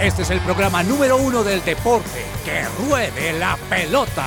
Este es el programa número uno del deporte. ¡Que ruede la pelota!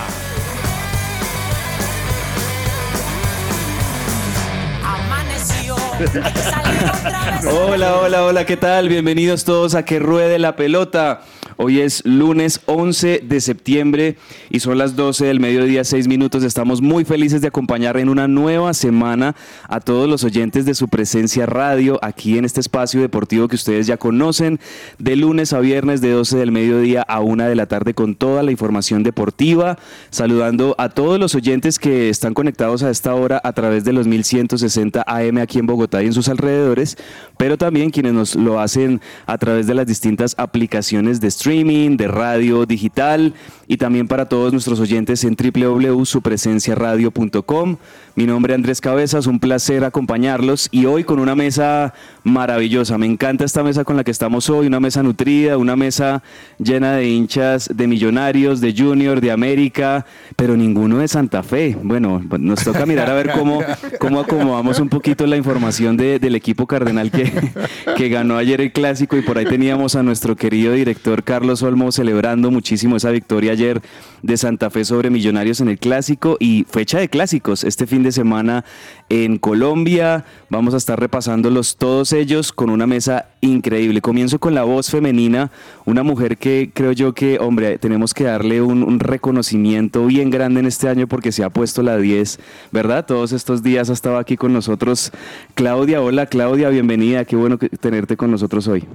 Hola, hola, hola, ¿qué tal? Bienvenidos todos a Que Ruede la Pelota. Hoy es lunes 11 de septiembre y son las 12 del mediodía, 6 minutos. Estamos muy felices de acompañar en una nueva semana a todos los oyentes de su presencia radio aquí en este espacio deportivo que ustedes ya conocen, de lunes a viernes de 12 del mediodía a 1 de la tarde con toda la información deportiva. Saludando a todos los oyentes que están conectados a esta hora a través de los 1160 AM aquí en Bogotá y en sus alrededores, pero también quienes nos lo hacen a través de las distintas aplicaciones de streaming de radio digital y también para todos nuestros oyentes en www.supresenciaradio.com. Mi nombre es Andrés Cabezas, un placer acompañarlos y hoy con una mesa maravillosa. Me encanta esta mesa con la que estamos hoy, una mesa nutrida, una mesa llena de hinchas de millonarios, de junior, de América, pero ninguno de Santa Fe. Bueno, nos toca mirar a ver cómo, cómo acomodamos un poquito la información del equipo cardenal que, que ganó ayer el clásico y por ahí teníamos a nuestro querido director Carlos Olmo celebrando muchísimo esa victoria ayer de Santa Fe sobre Millonarios en el clásico y fecha de clásicos este fin de semana en Colombia. Vamos a estar repasándolos todos ellos con una mesa increíble. Comienzo con la voz femenina, una mujer que creo yo que, hombre, tenemos que darle un, reconocimiento bien grande en este año porque se ha puesto la 10, ¿verdad? Todos estos días ha estado aquí con nosotros Claudia. Hola Claudia, bienvenida. Qué bueno tenerte con nosotros hoy.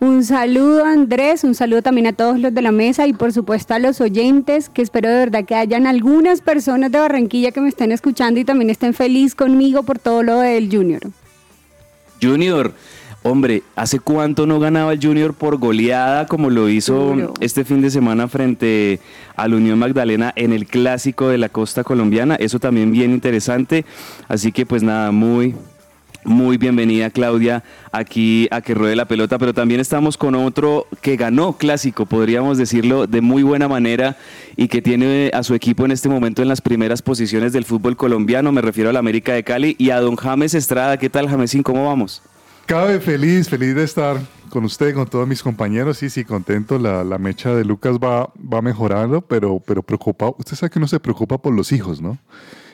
Un saludo Andrés, un saludo también a todos los de la mesa y por supuesto a los oyentes, que espero de verdad que hayan algunas personas de Barranquilla que me estén escuchando y también estén feliz conmigo por todo lo del Junior. Junior, hombre, ¿hace cuánto no ganaba el Junior por goleada como lo hizo este fin de semana frente al Unión Magdalena en el clásico de la costa colombiana? Eso también bien interesante, así que pues nada, muy, muy bienvenida Claudia aquí a que ruede la pelota, pero también estamos con otro que ganó clásico, podríamos decirlo de muy buena manera y que tiene a su equipo en este momento en las primeras posiciones del fútbol colombiano, me refiero a la América de Cali y a don James Estrada. ¿Qué tal Jamesín? ¿Cómo vamos? Cabe feliz, feliz de estar con usted, con todos mis compañeros. Sí, sí, contento. La, mecha de Lucas va, va mejorando, pero, pero preocupado. Usted sabe que uno se preocupa por los hijos, ¿no?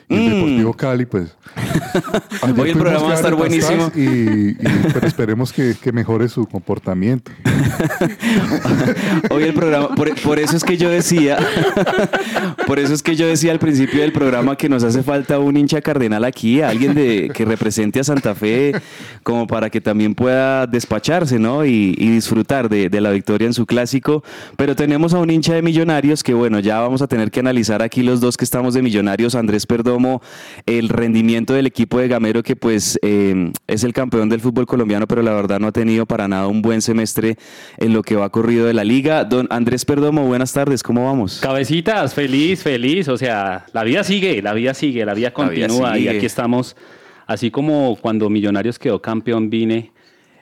El mm. Deportivo Cali, pues. Hoy el programa va a estar buenísimo. Y, pero esperemos que, mejore su comportamiento. Hoy el programa, por, eso es que yo decía, por eso es que yo decía al principio del programa que nos hace falta un hincha cardenal aquí, alguien de, que represente a Santa Fe, como para que también pueda despacharse, ¿no? Y, disfrutar de, de la victoria en su clásico. Pero tenemos a un hincha de Millonarios que, bueno, ya vamos a tener que analizar aquí los dos que estamos de Millonarios, Andrés Perdón el rendimiento del equipo de Gamero, que pues eh, es el campeón del fútbol colombiano, pero la verdad no ha tenido para nada un buen semestre en lo que va corrido de la liga. Don Andrés Perdomo, buenas tardes, ¿cómo vamos? Cabecitas, feliz, feliz, o sea, la vida sigue, la vida sigue, la vida continúa y aquí estamos, así como cuando Millonarios quedó campeón, vine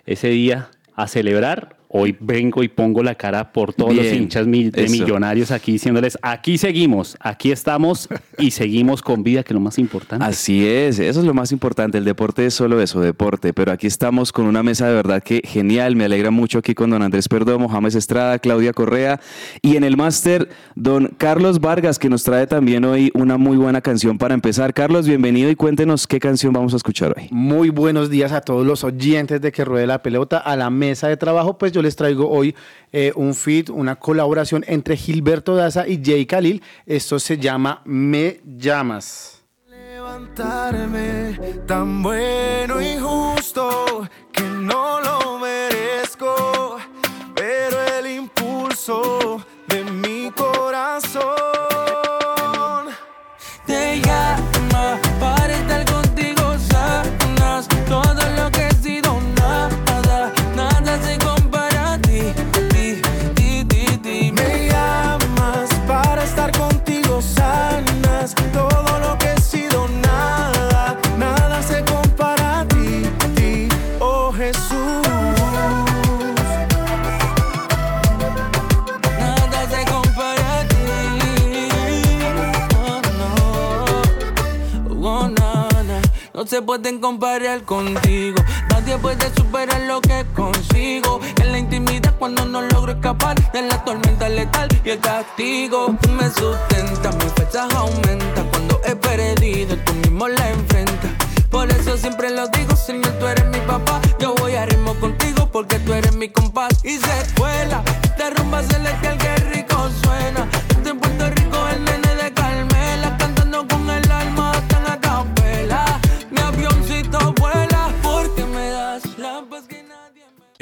ese día a celebrar Hoy vengo y pongo la cara por todos los hinchas de millonarios aquí diciéndoles, aquí seguimos, aquí estamos y seguimos con vida, que es lo más importante. Así es, eso es lo más importante. El deporte es solo eso, deporte. Pero aquí estamos con una mesa de verdad que genial. Me alegra mucho aquí con don Andrés Perdomo, James Estrada, Claudia Correa y en el máster, don Carlos Vargas, que nos trae también hoy una muy buena canción para empezar. Carlos, bienvenido y cuéntenos qué canción vamos a escuchar hoy. Muy buenos días a todos los oyentes de que ruede la pelota a la mesa de trabajo. Pues yo les traigo hoy eh, un feed, una colaboración entre Gilberto Daza y Jay Khalil. Esto se llama Me Llamas. Levantarme tan bueno y justo que no lo merezco, pero el impulso de mi corazón se pueden comparar contigo. Nadie puede superar lo que consigo. En la intimidad cuando no logro escapar de la tormenta letal y el castigo me sustenta. Mi fecha aumenta cuando he perdido, tú mismo la enfrentas. Por eso siempre lo digo, Señor, tú eres mi papá. Yo voy a ritmo contigo porque tú eres mi compás. Y se escuela, de rumba celestial,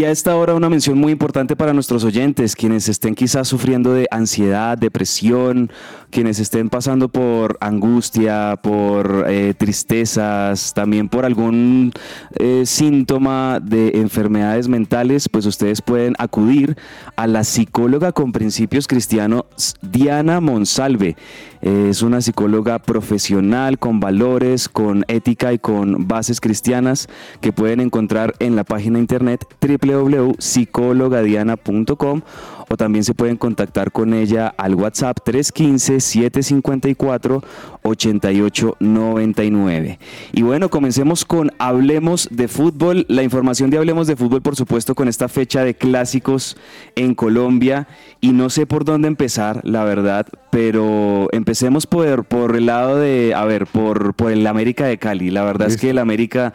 Y a esta hora una mención muy importante para nuestros oyentes, quienes estén quizás sufriendo de ansiedad, depresión, quienes estén pasando por angustia, por eh, tristezas, también por algún eh, síntoma de enfermedades mentales, pues ustedes pueden acudir a la psicóloga con principios cristianos Diana Monsalve. Es una psicóloga profesional con valores, con ética y con bases cristianas que pueden encontrar en la página internet www.psicologadiana.com o también se pueden contactar con ella al WhatsApp 315-754-8899. Y bueno, comencemos con Hablemos de Fútbol. La información de Hablemos de Fútbol, por supuesto, con esta fecha de clásicos en Colombia. Y no sé por dónde empezar, la verdad, pero empecemos por, por el lado de, a ver, por, por el América de Cali. La verdad es que el América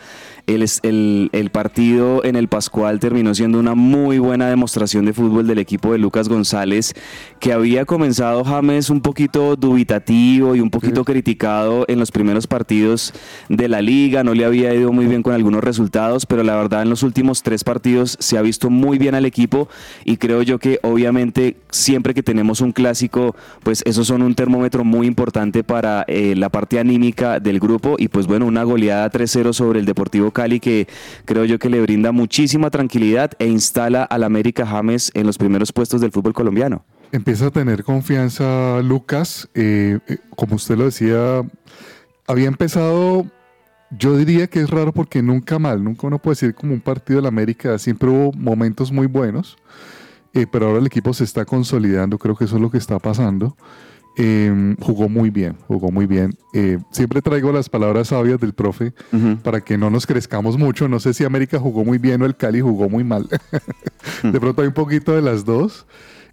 el, el, el, partido en el Pascual terminó siendo una muy buena demostración de fútbol del equipo de Lucas González, que había comenzado James un poquito dubitativo y un poquito sí. Criticado en los primeros partidos de la liga, no le había ido muy bien con algunos resultados, pero la verdad en los últimos tres partidos se ha visto muy bien al equipo y creo yo que obviamente siempre que tenemos un clásico, pues esos son un termómetro muy importante para eh, la parte anímica del grupo y pues bueno, una goleada 3-0 sobre el Deportivo Cali que creo yo que le brinda muchísima tranquilidad e instala al América James en los primeros puestos del fútbol colombiano. Empieza a tener confianza Lucas, eh, como usted lo decía, había empezado, yo diría que es raro porque nunca mal, nunca uno puede decir como un partido del América, siempre hubo momentos muy buenos, eh, pero ahora el equipo se está consolidando, creo que eso es lo que está pasando. Eh, jugó muy bien, jugó muy bien. Eh, siempre traigo las palabras sabias del profe uh -huh. para que no nos crezcamos mucho. No sé si América jugó muy bien o el Cali jugó muy mal. de pronto hay un poquito de las dos.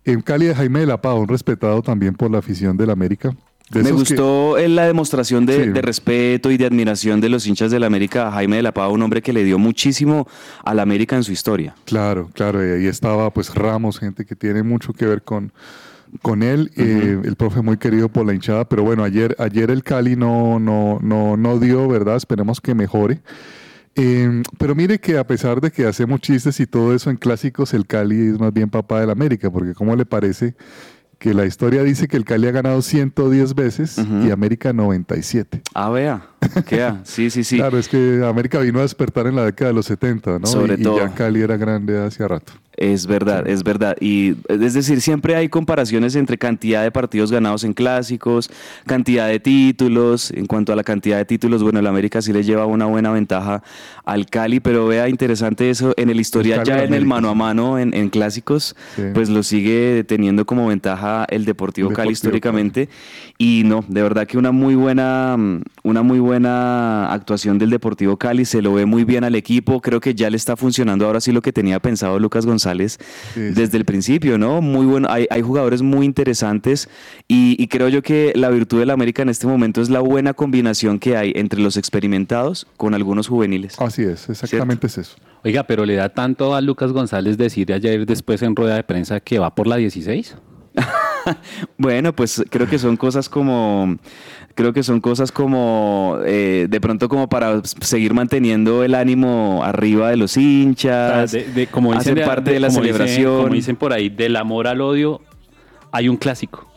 En Cali de Jaime de la Pava, un respetado también por la afición del América. De Me gustó que... la demostración de, sí. de, respeto y de admiración de los hinchas del América a Jaime de la Pava, un hombre que le dio muchísimo al América en su historia. Claro, claro, y ahí estaba pues Ramos, gente que tiene mucho que ver con, con él, uh -huh. eh, el profe muy querido por la hinchada, pero bueno, ayer, ayer el Cali no, no, no, no dio, ¿verdad? Esperemos que mejore. Eh, pero mire que a pesar de que hacemos chistes y todo eso en clásicos, el Cali es más bien papá del América, porque ¿cómo le parece que la historia dice que el Cali ha ganado 110 veces uh -huh. y América 97? Ah, vea, queda, sí, sí, sí. Claro, es que América vino a despertar en la década de los 70, ¿no? Sobre y, todo. y ya Cali era grande hace rato. Es verdad, es verdad. Y es decir, siempre hay comparaciones entre cantidad de partidos ganados en clásicos, cantidad de títulos. En cuanto a la cantidad de títulos, bueno, el América sí le lleva una buena ventaja al Cali, pero vea interesante eso. En el historial, ya en el mano a mano, en, en clásicos, sí. pues lo sigue teniendo como ventaja el Deportivo, Deportivo Cali históricamente. Cali. Y no, de verdad que una muy buena, una muy buena actuación del Deportivo Cali. Se lo ve muy bien al equipo. Creo que ya le está funcionando ahora sí lo que tenía pensado Lucas González González sí, desde sí. el principio, ¿no? Muy bueno, hay, hay jugadores muy interesantes y, y, creo yo que la virtud del América en este momento es la buena combinación que hay entre los experimentados con algunos juveniles. Así es, exactamente ¿cierto? es eso. Oiga, pero le da tanto a Lucas González decir ayer después en rueda de prensa que va por la 16. bueno, pues creo que son cosas como creo que son cosas como eh, de pronto como para seguir manteniendo el ánimo arriba de los hinchas, de, de, como dicen, hacer parte de, de la celebración. Dicen, como dicen por ahí, del amor al odio hay un clásico.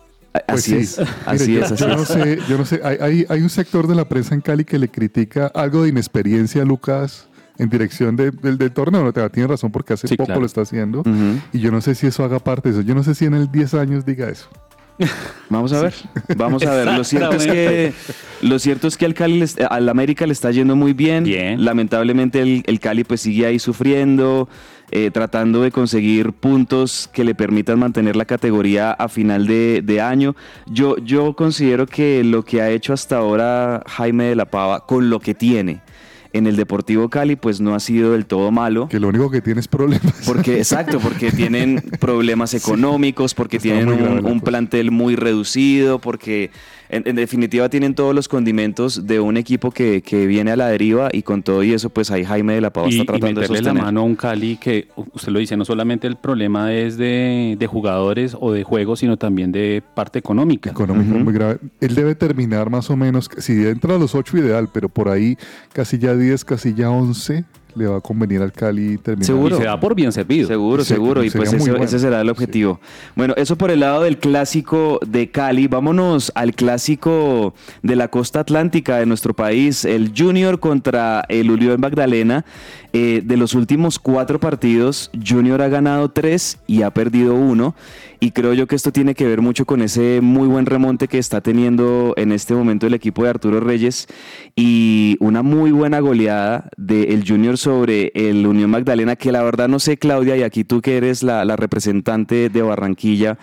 Pues así, sí. es, así Mire, es, así yo, yo es. No sé, yo no sé, hay, hay, hay, un sector de la prensa en Cali que le critica algo de inexperiencia a Lucas en dirección de, del, del torneo. No te tiene razón porque hace sí, poco claro. lo está haciendo. Uh -huh. Y yo no sé si eso haga parte de eso. Yo no sé si en el 10 años diga eso. Vamos a ver, vamos a ver. Lo cierto es que, lo cierto es que al Cali, al América le está yendo muy bien. Bien. Lamentablemente el, el Cali pues sigue ahí sufriendo, eh, tratando de conseguir puntos que le permitan mantener la categoría a final de, de año. Yo, yo considero que lo que ha hecho hasta ahora Jaime de la Pava con lo que tiene en el Deportivo Cali pues no ha sido del todo malo. Que lo único que tiene es problemas. Porque, exacto, porque tienen problemas económicos, porque Está tienen un, la plantel muy reducido, porque en, en definitiva tienen todos los condimentos de un equipo que, que viene a la deriva y con todo y eso, pues ahí Jaime de la Pava y, está y tratando de meterle la sostener. mano a un Cali que usted lo dice, no solamente el problema es de, de jugadores o de juegos, sino también de parte económica. económico muy grave. Él debe terminar más o menos, si entra a los 8 ideal, pero por ahí casi ya 10, casi ya 11, le va a convenir al Cali terminar. Seguro. Y se da por bien servido. Seguro, Sí, seguro. Y pues muy ese, bueno. ese será el objetivo. Bueno, eso por el lado del clásico de Cali. Vámonos al clásico de la costa atlántica de nuestro país. El Junior contra el Unión Magdalena. Eh, de los últimos cuatro partidos, Junior ha ganado tres y ha perdido uno. Y creo yo que esto tiene que ver mucho con ese muy buen remonte que está teniendo en este momento el equipo de Arturo Reyes y una muy buena goleada del Junior sobre el Unión Magdalena, que la verdad no sé, Claudia, y aquí tú que eres la, la representante de Barranquilla,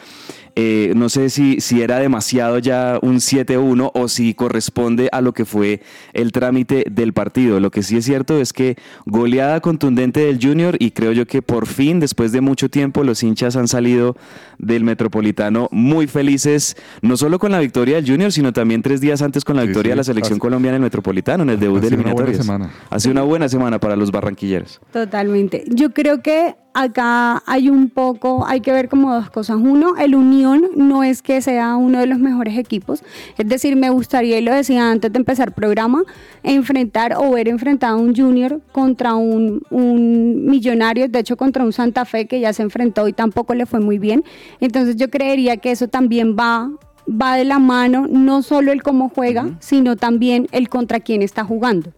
eh, no sé si, si era demasiado ya un 7-1 o si corresponde a lo que fue el trámite del partido. Lo que sí es cierto es que goleada contundente del Junior y creo yo que por fin, después de mucho tiempo, los hinchas han salido del Metropolitano muy felices, no solo con la victoria del Junior, sino también tres días antes con la Sí, victoria sí, de la selección hace- colombiana en el Metropolitano, en el debut de sido una buena eliminatorias. semana. Ha sido una buena semana para los barranquilleros. Totalmente. Yo creo que acá hay un poco, hay que ver como dos cosas. Uno, el Unión no es que sea uno de los mejores equipos. Es decir, me gustaría, y lo decía antes de empezar el programa, enfrentar o ver enfrentado a un Junior contra un, un Millonario, de hecho contra un Santa Fe que ya se enfrentó y tampoco le fue muy bien. Entonces yo creería que eso también va va de la mano no solo el cómo juega, sino también el contra quién está jugando.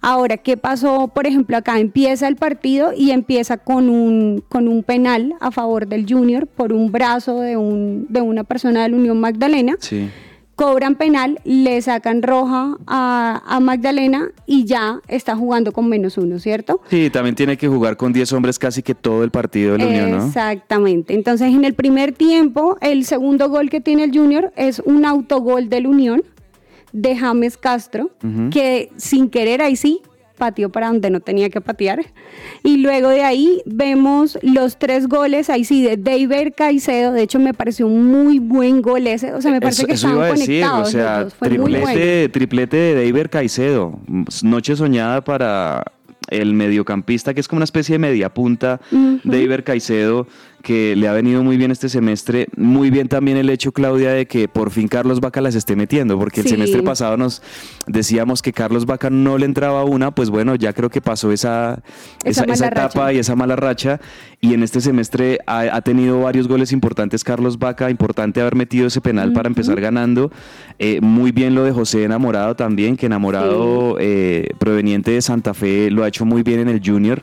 Ahora, ¿qué pasó? Por ejemplo, acá empieza el partido y empieza con un, con un penal a favor del Junior por un brazo de, un, de una persona de la Unión Magdalena. Sí. Cobran penal, le sacan roja a, a Magdalena y ya está jugando con menos uno, ¿cierto? Sí, también tiene que jugar con 10 hombres casi que todo el partido de la Unión, ¿no? Exactamente. Entonces, en el primer tiempo, el segundo gol que tiene el Junior es un autogol del Unión de James Castro, que sin querer ahí sí pateó para donde no tenía que patear. Y luego de ahí vemos los tres goles, ahí sí, de David Caicedo. De hecho, me pareció un muy buen gol ese. O sea, me parece Eso- que eso estaban iba a decir, conectados. o sea, muy bueno. triplete, triplete de David Caicedo. Noche soñada para el mediocampista, que es como una especie de media punta, David Caicedo, que le ha venido muy bien este semestre. Muy bien también el hecho, Claudia, de que por fin Carlos Vaca las esté metiendo, porque el Sí. semestre pasado nos decíamos que Carlos Vaca no le entraba una, pues bueno, ya creo que pasó esa, Esa esa, etapa racha. y esa mala racha. Y en este semestre ha, ha tenido varios goles importantes Carlos Vaca, importante haber metido ese penal para empezar ganando. Eh, muy bien lo de José Enamorado también, que Enamorado eh, proveniente de Santa Fe lo ha hecho muy bien en el Junior.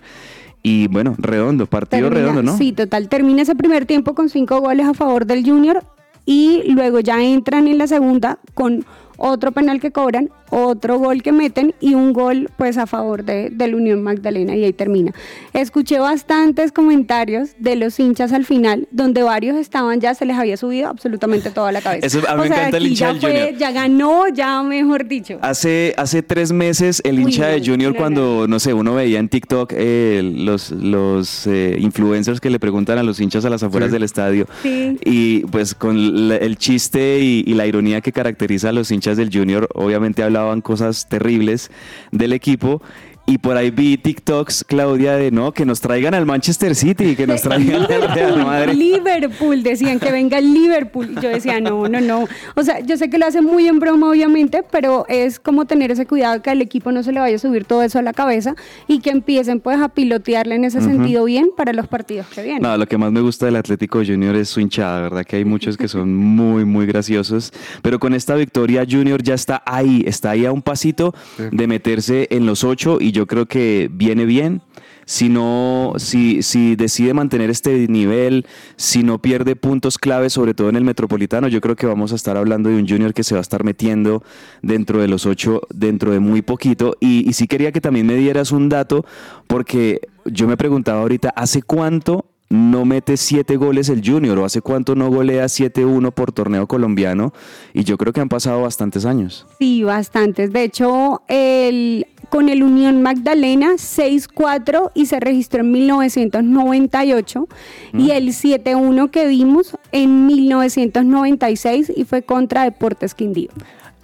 Y bueno, redondo, partido Termina- redondo, ¿no? Sí, total. Termina ese primer tiempo con cinco goles a favor del Junior y luego ya entran en la segunda con otro penal que cobran, otro gol que meten y un gol pues a favor de, del Unión Magdalena y ahí termina. Escuché bastantes comentarios de los hinchas al final donde varios estaban ya se les había subido absolutamente toda la cabeza. Eso- a mí me sea, encanta el hincha ya del fue- Junior. Ya ganó, ya mejor dicho. Hace, hace tres meses el hincha de Junior no, cuando, no sé, uno veía en TikTok eh, los, los eh, influencers que le preguntan a los hinchas a las afueras Sí. del estadio. Sí. Y pues con la- el chiste y, y la ironía que caracteriza a los hinchas del Junior, obviamente hablaban cosas terribles del equipo. Y por ahí vi TikToks, Claudia, de no, que nos traigan al Manchester City, que nos traigan al Real Madrid. Liverpool, decían que venga el Liverpool. Y yo decía, no, no, no. O sea, yo sé que lo hacen muy en broma, obviamente, pero es como tener ese cuidado que al equipo no se le vaya a subir todo eso a la cabeza y que empiecen pues a pilotearle en ese sentido bien para los partidos que vienen. No, lo que más me gusta del Atlético Junior es su hinchada, ¿verdad? Que hay muchos que son muy, muy graciosos. Pero con esta victoria, Junior ya está ahí, está ahí a un pasito de meterse en los ocho y yo creo que viene bien. si no, si, si decide mantener este nivel, si no pierde puntos clave, sobre todo en el Metropolitano, yo creo que vamos a estar hablando de un Junior que se va a estar metiendo dentro de los ocho, dentro de muy poquito. Y, y sí quería que también me dieras un dato, porque yo me preguntaba ahorita, ¿hace cuánto no mete siete goles el Junior o hace cuánto no golea 7-1 por torneo colombiano y yo creo que han pasado bastantes años. Sí, bastantes. De hecho, el, con el Unión Magdalena 6-4 y se registró en 1998 y mm. el 7-1 que vimos en 1996 y fue contra Deportes Quindío.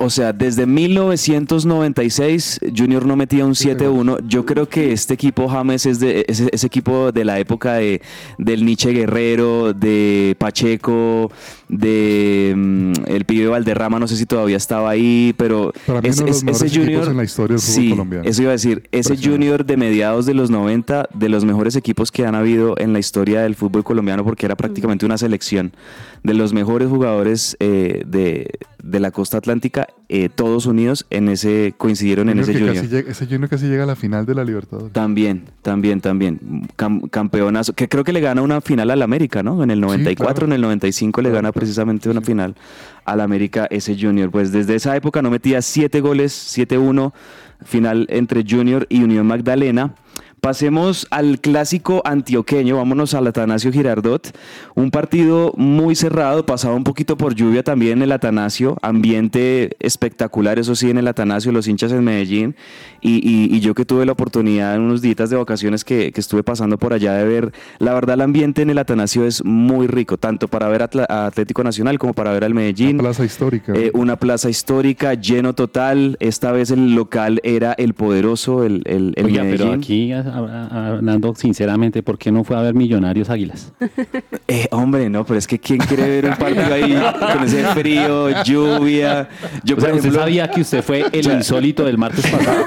O sea, desde 1996 Junior no metía un 7-1. Yo creo que este equipo James es de ese, equipo de la época de, del Nietzsche Guerrero, de Pacheco, de mm, el pibe Valderrama, no sé si todavía estaba ahí, pero ese Junior en la historia del sí, colombiano. Eso iba a decir, ese Junior de mediados de los 90, de los mejores equipos que han habido en la historia del fútbol colombiano, porque era prácticamente una selección de los mejores jugadores eh, de, de la costa atlántica eh, todos unidos en ese coincidieron en ese junior. ese junior casi llega a la final de la Libertadores. También, también, también. campeonazo, que creo que le gana una final al América, ¿no? En el 94, en el 95 le gana precisamente una final al América ese junior. Pues desde esa época no metía siete goles, 7-1, final entre Junior y Unión Magdalena. Pasemos al clásico antioqueño, vámonos al Atanasio Girardot, un partido muy cerrado, pasado un poquito por lluvia también en el Atanasio, ambiente espectacular, eso sí, en el Atanasio, los hinchas en Medellín, y, yo que tuve la oportunidad en unos días de vacaciones que, estuve pasando por allá de ver, la verdad el ambiente en el Atanasio es muy rico, tanto para ver a Atlético Nacional como para ver al Medellín. Una plaza histórica. Eh, una plaza histórica, lleno total, esta vez el local era el poderoso, el, el, Medellín. pero aquí hablando sinceramente, ¿por qué no fue a ver Millonarios Águilas? Eh, hombre, no, pero es que ¿quién quiere ver un partido ahí con ese frío, lluvia? Yo, ¿Usted sabía que usted fue el insólito del martes pasado?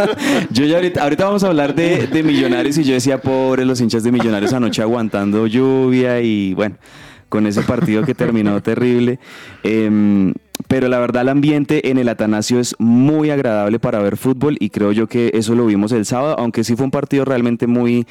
yo ya ahorita, ahorita vamos a hablar de, de Millonarios y yo decía, pobre los hinchas de Millonarios anoche aguantando lluvia y bueno, con ese partido que terminó terrible. Eh, pero la verdad el ambiente en el Atanasio es muy agradable para ver fútbol y creo yo que eso lo vimos el sábado, aunque sí fue un partido realmente muy,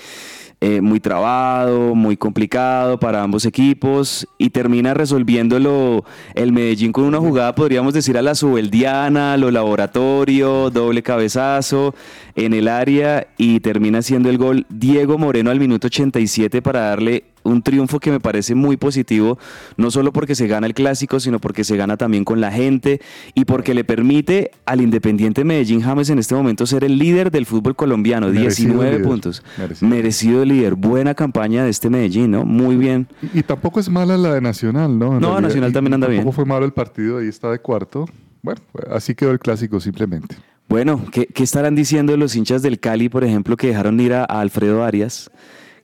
eh, muy trabado, muy complicado para ambos equipos y termina resolviéndolo el Medellín con una jugada, podríamos decir, a la subeldiana, lo laboratorio, doble cabezazo en el área y termina siendo el gol Diego Moreno al minuto 87 para darle un triunfo que me parece muy positivo, no solo porque se gana el clásico, sino porque se gana también con la gente y porque le permite al Independiente Medellín James en este momento ser el líder del fútbol colombiano, 19 puntos. Merecido. líder, buena campaña de este Medellín, ¿no? Muy bien. Y, tampoco es mala la de Nacional, ¿no? no, Nacional también anda bien. Tampoco fue malo el partido, ahí está de cuarto. Bueno, así quedó el clásico simplemente. Bueno, ¿qué, ¿qué, estarán diciendo los hinchas del Cali, por ejemplo, que dejaron ir a Alfredo Arias?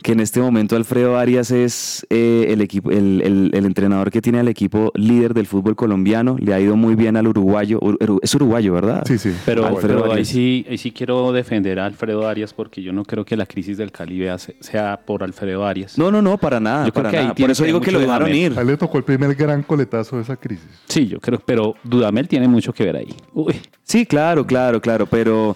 Que en este momento Alfredo Arias es eh, el, equipo, el, entrenador que tiene al equipo líder del fútbol colombiano. Le ha ido muy bien al uruguayo. Es uruguayo, ¿verdad? Sí, sí. Pero, ahí, sí, ahí sí quiero defender a Alfredo Arias porque yo no creo que la crisis del Cali sea por Alfredo Arias. No, no, no, para nada. Por eso digo que lo dejaron ir. A él le tocó el primer gran coletazo de esa crisis. Sí, yo creo, pero Dudamel tiene mucho que ver ahí. Sí, claro, claro, claro, pero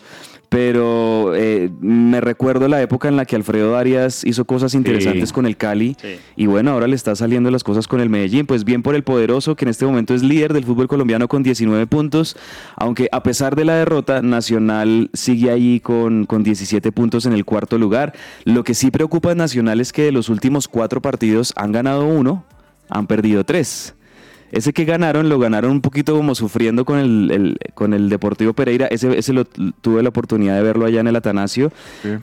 pero eh, me recuerdo la época en la que Alfredo Arias hizo cosas interesantes con el Cali y bueno, ahora le está saliendo las cosas con el Medellín, pues bien por el poderoso que en este momento es líder del fútbol colombiano con 19 puntos, aunque a pesar de la derrota, Nacional sigue ahí con, con 17 puntos en el cuarto lugar. Lo que sí preocupa a Nacional es que de los últimos cuatro partidos han ganado uno, han perdido tres. Ese que ganaron, lo ganaron un poquito como sufriendo con el, con el Deportivo Pereira. Ese, ese lo, tuve la oportunidad de verlo allá en el Atanasio.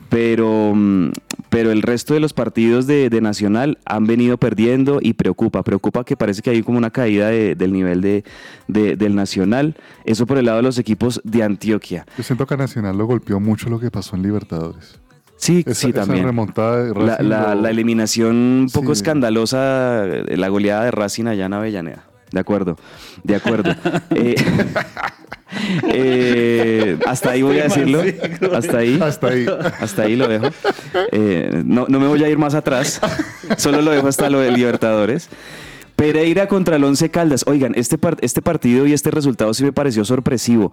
Pero, mm, pero el resto de los partidos de, Nacional han venido perdiendo y preocupa. Preocupa que parece que hay como una caída del nivel de, del Nacional. Eso por el lado de los equipos de Antioquia. Yo siento que a Nacional lo golpeó mucho lo que pasó en Libertadores. Sí, sí, también. remontada la, la, eliminación un poco escandalosa, la goleada de Racing allá en Avellaneda. De acuerdo, de acuerdo. Eh, eh, hasta ahí voy a decirlo. Hasta ahí. Hasta ahí. Hasta ahí lo dejo. Eh, no, me voy a ir más atrás. Solo lo dejo hasta lo de Libertadores. Pereira contra el Once Caldas. Oigan, este, este partido y este resultado sí me pareció sorpresivo.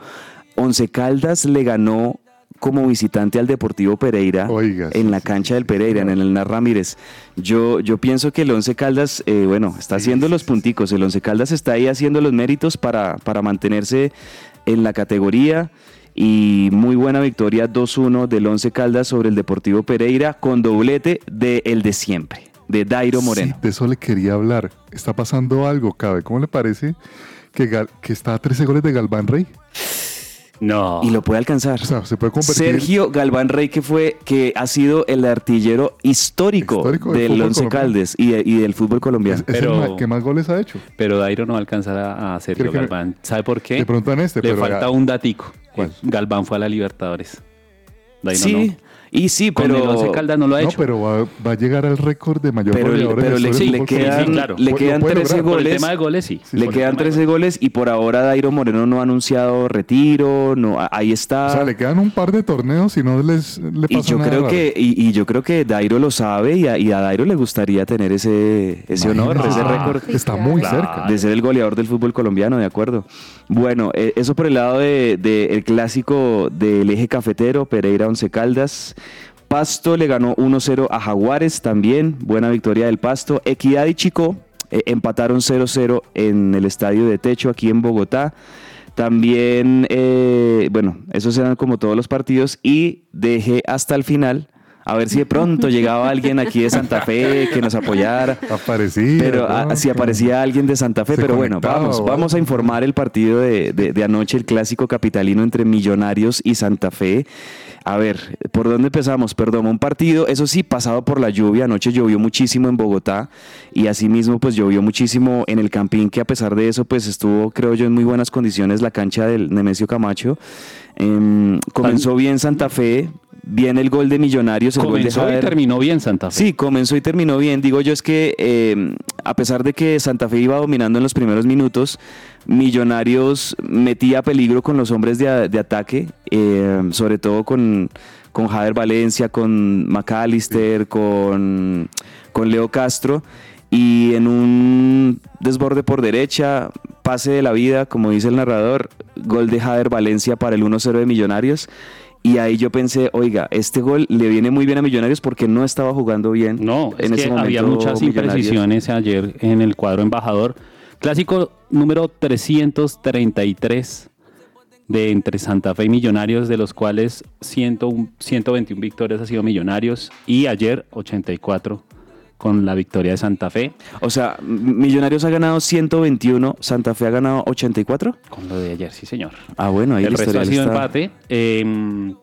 Once Caldas le ganó como visitante al Deportivo Pereira Oiga, en la cancha del Pereira, en el Hernán Ramírez. Yo, yo pienso que el Once Caldas, eh, bueno, está haciendo los punticos. El Once Caldas está ahí haciendo los méritos para, para mantenerse en la categoría. Y muy buena victoria 2-1 del Once Caldas sobre el Deportivo Pereira con doblete de el de siempre, de Dairo Moreno. Sí, de eso le quería hablar. Está pasando algo, Cabe. ¿Cómo le parece que, Gal- que está a 13 goles de Galván Rey? No. Y lo puede alcanzar. O sea, se puede convertir. Sergio Galván Rey, que fue, que ha sido el artillero histórico, Histórico del del Once colombiano. Caldes y, de- y del fútbol colombiano. es Pero- el ma- que más goles ha hecho. Pero Dairo no va a alcanzar a, a Sergio Creo Galván. ¿Sabe por qué? De pronto en este, Le pero falta ya- un datico. ¿Cuál? Galván fue a la Libertadores. Dairo sí, no. Y sí, Con pero, el Once Caldas no lo ha No, hecho. pero va, va a llegar al récord de mayor pero, goleador pero le, quedan, claro. le quedan puede 13 lograr. Por el goles. tema de goles, sí. Sí, le el quedan tema de 13 goles y por ahora Dairo Moreno no ha anunciado retiro, no, ahí está. O sea, le quedan un par de torneos y no les le y pasa yo nada creo raro. que y, y yo creo que Dairo lo sabe y a, y a Dairo le gustaría tener ese ese honor, ese ah, récord Sí, Está muy Claro. cerca. de ser el goleador del fútbol colombiano, de acuerdo. Bueno, eh, eso por el lado del de, el clásico del eje cafetero, Pereira Once Caldas. Pasto le ganó 1-0 a Jaguares también, buena victoria del Pasto. Equidad y Chico eh, empataron 0-0 en el estadio de Techo aquí en Bogotá. También, eh, bueno, esos eran como todos los partidos y dejé hasta el final. A ver si de pronto llegaba alguien aquí de Santa Fe que nos apoyara. Aparecía. Pero ah, ¿no? si aparecía alguien de Santa Fe, Se pero bueno, vamos, ¿o vamos a informar el partido de, de- de anoche, el clásico capitalino entre Millonarios y Santa Fe. A ver, ¿por dónde empezamos? Perdón, un partido, eso sí, pasado por la lluvia. Anoche llovió muchísimo en Bogotá y asimismo, pues llovió muchísimo en el Campín, que a pesar de eso, pues estuvo, creo yo, en muy buenas condiciones la cancha del Nemesio Camacho. Em, comenzó bien Santa Fe, bien el gol de Millonarios, el gol de Comenzó y terminó bien Santa Fe. Sí, comenzó y terminó bien. Digo yo es que eh, a pesar de que Santa Fe iba dominando en los primeros minutos, Millonarios metía peligro con los hombres de, de ataque, eh, sobre todo con, con Jader Valencia, con McAllister, con, con Leo Castro. Y en un desborde por derecha, pase de la vida, como dice el narrador, gol de Jader Valencia para el 1-0 de Millonarios. Y ahí yo pensé, oiga, este gol le viene muy bien a Millonarios porque no estaba jugando bien. No, es en que ese momento había muchas imprecisiones ayer en el cuadro embajador. Clásico número 333 de entre Santa Fe y Millonarios, de los cuales 101 121 victorias ha sido Millonarios y ayer 84 con la victoria de Santa Fe. O sea, Millonarios ha ganado 121, Santa Fe ha ganado 84. Con lo de ayer, sí señor. Ah, bueno, ahí el el resto ha sido empate. eh,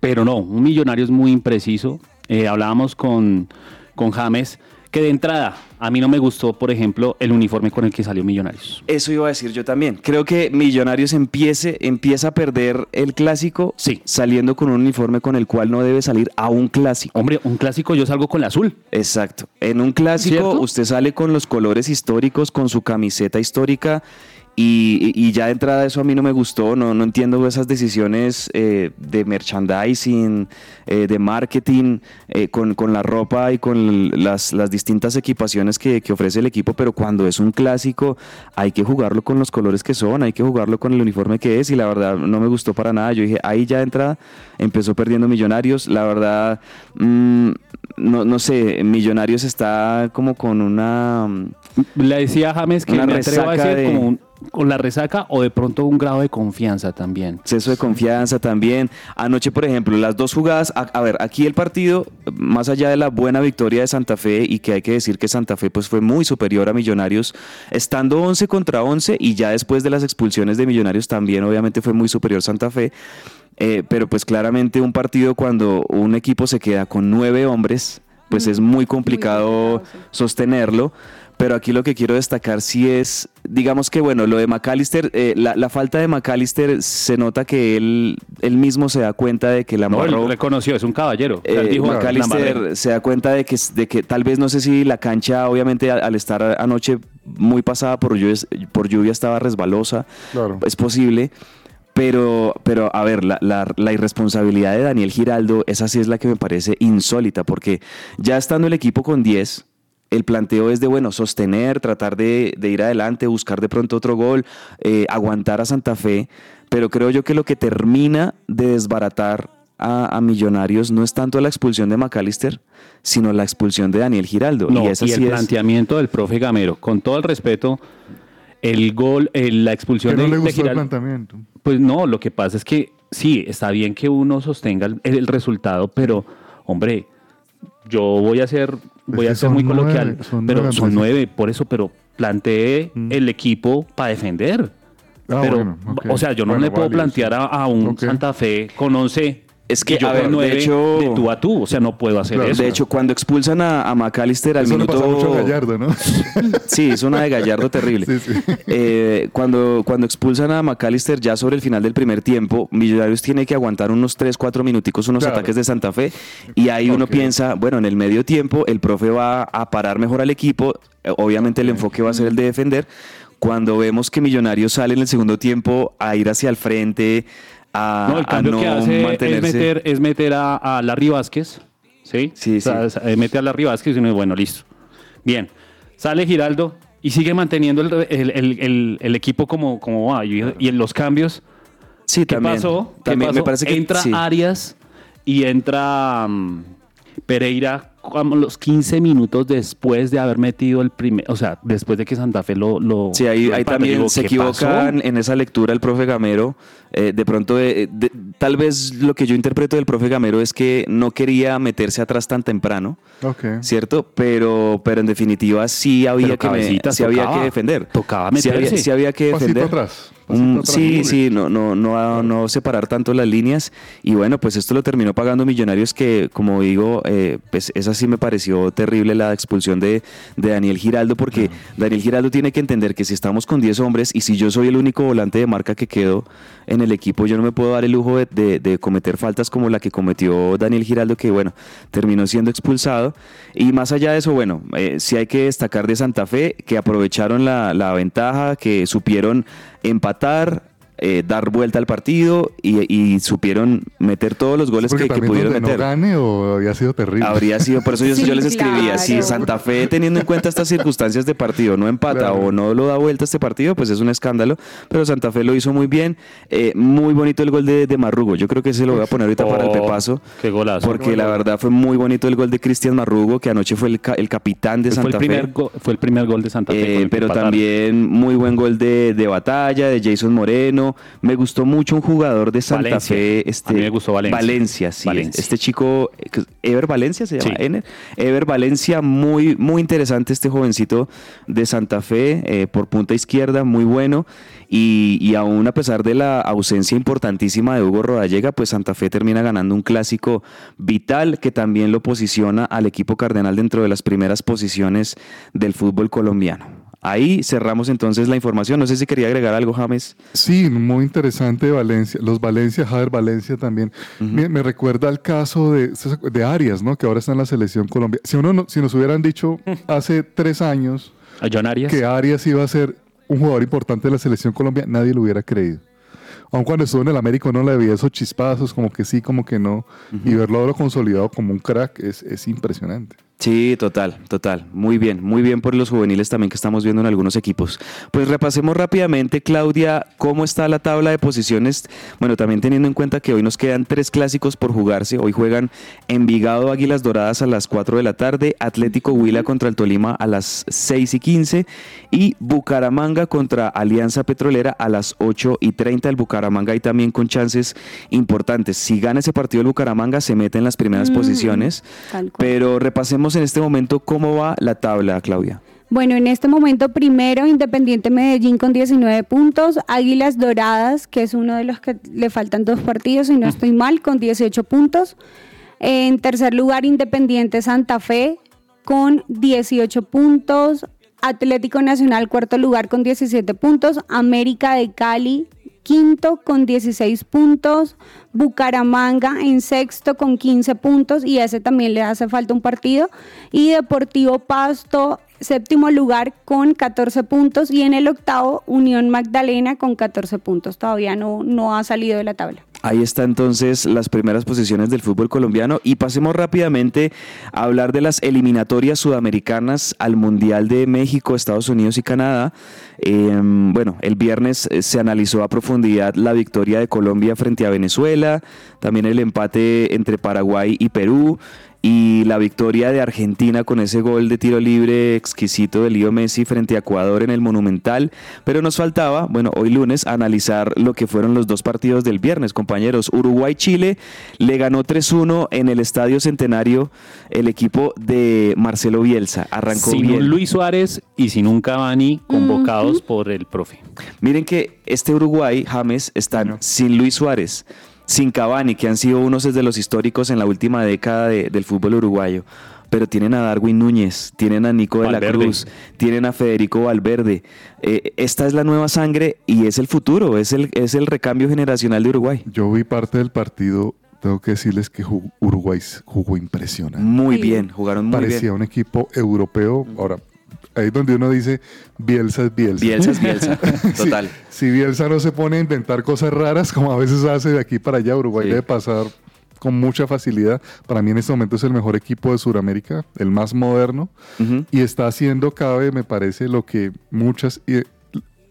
pero no, un Millonarios muy impreciso. Eh, hablábamos con, con James que de entrada a mí no me gustó, por ejemplo, el uniforme con el que salió Millonarios. Eso iba a decir yo también. Creo que Millonarios empiece, empieza a perder el clásico Sí. saliendo con un uniforme con el cual no debe salir a un clásico. Hombre, un clásico yo salgo con el azul. Exacto. En un clásico ¿Cierto? usted sale con los colores históricos, con su camiseta histórica. Y, y ya de entrada eso a mí no me gustó, no, no entiendo esas decisiones eh, de merchandising, eh, de marketing, eh, con, con la ropa y con las, las distintas equipaciones que, que ofrece el equipo, pero cuando es un clásico hay que jugarlo con los colores que son, hay que jugarlo con el uniforme que es y la verdad no me gustó para nada. Yo dije, ahí ya de entrada empezó perdiendo Millonarios, la verdad, mm, no, no sé, Millonarios está como con una... Le decía James que me atrevo a decir de- como un- con la resaca o de pronto un grado de confianza también. exceso de confianza también. Anoche, por ejemplo, las dos jugadas, a, a ver, aquí el partido, más allá de la buena victoria de Santa Fe y que hay que decir que Santa Fe pues fue muy superior a Millonarios, estando 11 contra 11 y ya después de las expulsiones de Millonarios también obviamente fue muy superior Santa Fe. Eh, pero pues claramente un partido cuando un equipo se queda con nueve hombres, pues es muy complicado complicado, sí. sostenerlo. Pero aquí lo que quiero destacar sí es, digamos que bueno, lo de McAllister, eh, la, la falta de McAllister se nota que él, él mismo se da cuenta de que la No, él reconoció, es un caballero. Sea, él Eh, dijo, McAllister se da cuenta de que, de que tal vez no sé si la cancha, obviamente al, al estar anoche muy pasada por lluvia, por lluvia estaba resbalosa, Claro. es posible. Pero, pero a ver, la, la- la irresponsabilidad de Daniel Giraldo, esa sí es la que me parece insólita, porque ya estando el equipo con 10, el planteo es de, bueno, sostener, tratar de, de ir adelante, buscar de pronto otro gol, eh, aguantar a Santa Fe, pero creo yo que lo que termina de desbaratar a, a Millonarios no es tanto la expulsión de McAllister, sino la expulsión de Daniel Giraldo. No, y, esa el sí es- planteamiento del profe Gamero, con todo el respeto, el gol, el- la expulsión Que no de, le de gustó el planteamiento. Pues no, lo que pasa es que sí, está bien que uno sostenga el, el resultado, pero hombre, yo voy a ser, voy a ser muy nueve, coloquial, pero nueve, son nueve, por eso, pero plantee el equipo para defender. Ah, pero, bueno, o sea, yo no Bueno, le puedo plantear a, a un. Santa Fe con 11 Es que, yo a ver, con de 9 hecho- de tú a tú, o sea, no puedo hacer Claro, eso. De hecho, cuando expulsan a, a McAllister al Eso le minuto... pasa mucho a Gallardo, ¿no? Sí, es una de Gallardo terrible. Sí, sí. Eh, cuando, cuando expulsan a McAllister ya sobre el final del primer tiempo, Millonarios tiene que aguantar unos 3, 4 minuticos, unos Claro. ataques de Santa Fe, y ahí uno piensa, bueno, en el medio tiempo el profe va a parar mejor al equipo, obviamente el enfoque va a ser el de defender. Cuando vemos que Millonarios sale en el segundo tiempo a ir hacia el frente, a No, el a cambio que hace es meter, es meter a, a Larry Vázquez, ¿sí? Sí, O sea, es- eh, mete a Larry Vázquez y uno, bueno, listo. Bien, sale Giraldo y sigue manteniendo el, el- el- equipo como, como va. Y, y en los cambios, Sí, ¿qué también. pasó? ¿Qué También me pasó? parece que entra sí. Arias y entra mm, Pereira como los 15 minutos después de haber metido el primer, o sea, después de que Santa Fe lo... lo Sí, ahí, lo ahí también Digo, se ¿qué equivocan pasó? en esa lectura el profe Gamero. Eh, de pronto, eh, de- tal vez lo que yo interpreto del profe Gamero es que no quería meterse atrás tan temprano. ¿cierto? Pero, pero en definitiva sí había, que, me- sí había que defender. Tocaba Sí había, meterse. sí había que Pasito defender. atrás. Pasito Mm, sí, sí, no, no, no, no separar tanto las líneas. Y bueno, pues esto lo terminó pagando Millonarios, que como digo, eh, pues esa sí me pareció terrible la expulsión de, de Daniel Giraldo, porque Daniel Giraldo tiene que entender que si estamos con 10 hombres y si yo soy el único volante de marca que quedo en el equipo, yo no me puedo dar el lujo de, de- de cometer faltas como la que cometió Daniel Giraldo, que bueno, terminó siendo expulsado. Y más allá de eso, bueno, eh, sí hay que destacar de Santa Fe, que aprovecharon la, la ventaja, que supieron empatar, eh, dar vuelta al partido y, y supieron meter todos los goles que, pudieron meter. no gane o había sido terrible. Habría sido, por eso yo, Sí, yo les escribía, si. Santa Fe teniendo en cuenta estas circunstancias de partido no empata Claro. o no lo da vuelta este partido, pues es un escándalo, pero Santa Fe lo hizo muy bien, Eh, muy bonito el gol de, de Marrugo, yo creo que se lo voy a poner ahorita para el Oh, pepazo, Qué golazo. porque la verdad fue muy bonito el gol de Cristian Marrugo, que anoche fue el, ca- el capitán de fue, el Santa primer Fe. fue el primer gol de Santa Fe. Eh, pero también muy buen gol de, de batalla, de Jason Moreno. Me gustó mucho un jugador de Santa Valencia. Fe. Este, A mí me gustó Valencia. Valencia, sí. Valencia. Este chico, Ever Valencia se llama. Sí. Ener. Ever Valencia, muy, muy interesante este jovencito de Santa Fe, eh, por punta izquierda, muy bueno. Y, y aún a pesar de la ausencia importantísima de Hugo Rodallega, pues Santa Fe termina ganando un clásico vital que también lo posiciona al equipo cardenal dentro de las primeras posiciones del fútbol colombiano. Ahí cerramos entonces la información. No sé si quería agregar algo, James. Sí, muy interesante Valencia. Los Valencia, Javier Valencia también. me, me recuerda el caso de, de Arias, ¿no? Que ahora está en la selección Colombia. Si, uno no- si nos hubieran dicho hace tres años A John Arias. que Arias iba a ser un jugador importante de la selección Colombia, nadie lo hubiera creído. Aun cuando estuvo en el América no le veía esos chispazos, como que sí, como que no. Y verlo ahora consolidado como un crack es, es impresionante. Sí, total, total. Muy bien, muy bien por los juveniles también que estamos viendo en algunos equipos. Pues repasemos rápidamente, Claudia, cómo está la tabla de posiciones. Bueno, también teniendo en cuenta que hoy nos quedan tres clásicos por jugarse. Hoy juegan Envigado Águilas Doradas a las 4 de la tarde, Atlético Huila contra el Tolima a las 6 y 15 y Bucaramanga contra Alianza Petrolera a las 8 y 30. El Bucaramanga ahí también con chances importantes. Si gana ese partido el Bucaramanga se mete en las primeras Mm, posiciones. Pero repasemos en este momento cómo va la tabla, Claudia. Bueno, en este momento primero Independiente Medellín con 19 puntos, Águilas Doradas, que es uno de los que le faltan dos partidos, si no estoy mal, con 18 puntos. En tercer lugar Independiente Santa Fe con 18 puntos, Atlético Nacional cuarto lugar con 17 puntos, América de Cali quinto con 16 puntos, Bucaramanga en sexto con 15 puntos y ese también le hace falta un partido y Deportivo Pasto séptimo lugar con 14 puntos y en el octavo Unión Magdalena con 14 puntos. Todavía no, no ha salido de la tabla. Ahí está entonces las primeras posiciones del fútbol colombiano y pasemos rápidamente a hablar de las eliminatorias sudamericanas al Mundial de México, Estados Unidos y Canadá. Eh, bueno, el viernes eh, se analizó a profundidad la victoria de Colombia frente a Venezuela, también el empate entre Paraguay y Perú y la victoria de Argentina con ese gol de tiro libre exquisito de Leo Messi frente a Ecuador en el Monumental. Pero nos faltaba, bueno, hoy lunes, analizar lo que fueron los dos partidos del viernes, compañeros. Uruguay-Chile le ganó 3-1 en el Estadio Centenario el equipo de Marcelo Bielsa. Arrancó sin bien. un Luis Suárez y sin un Cavani convocados por el profe. Miren que este Uruguay, James, están sin Luis Suárez, sin Cavani, que han sido unos de los históricos en la última década de- del fútbol uruguayo. Pero tienen a Darwin Núñez, tienen a Nico de la. Cruz, tienen a Federico Valverde. Eh, esta es la nueva sangre y es el futuro, es el, es el recambio generacional de Uruguay. Yo vi parte del partido, tengo que decirles que jugó- Uruguay jugó impresionante. Muy bien, jugaron muy Parecía bien. un equipo europeo. Ahora, ahí es donde uno dice, Bielsa es Bielsa. Bielsa es Bielsa, total. Si Bielsa no se pone a inventar cosas raras, como a veces hace de aquí para allá, Uruguay Sí. debe pasar con mucha facilidad. Para mí en este momento es el mejor equipo de Sudamérica, el más moderno, y está haciendo cabe, me parece, lo que muchas... y,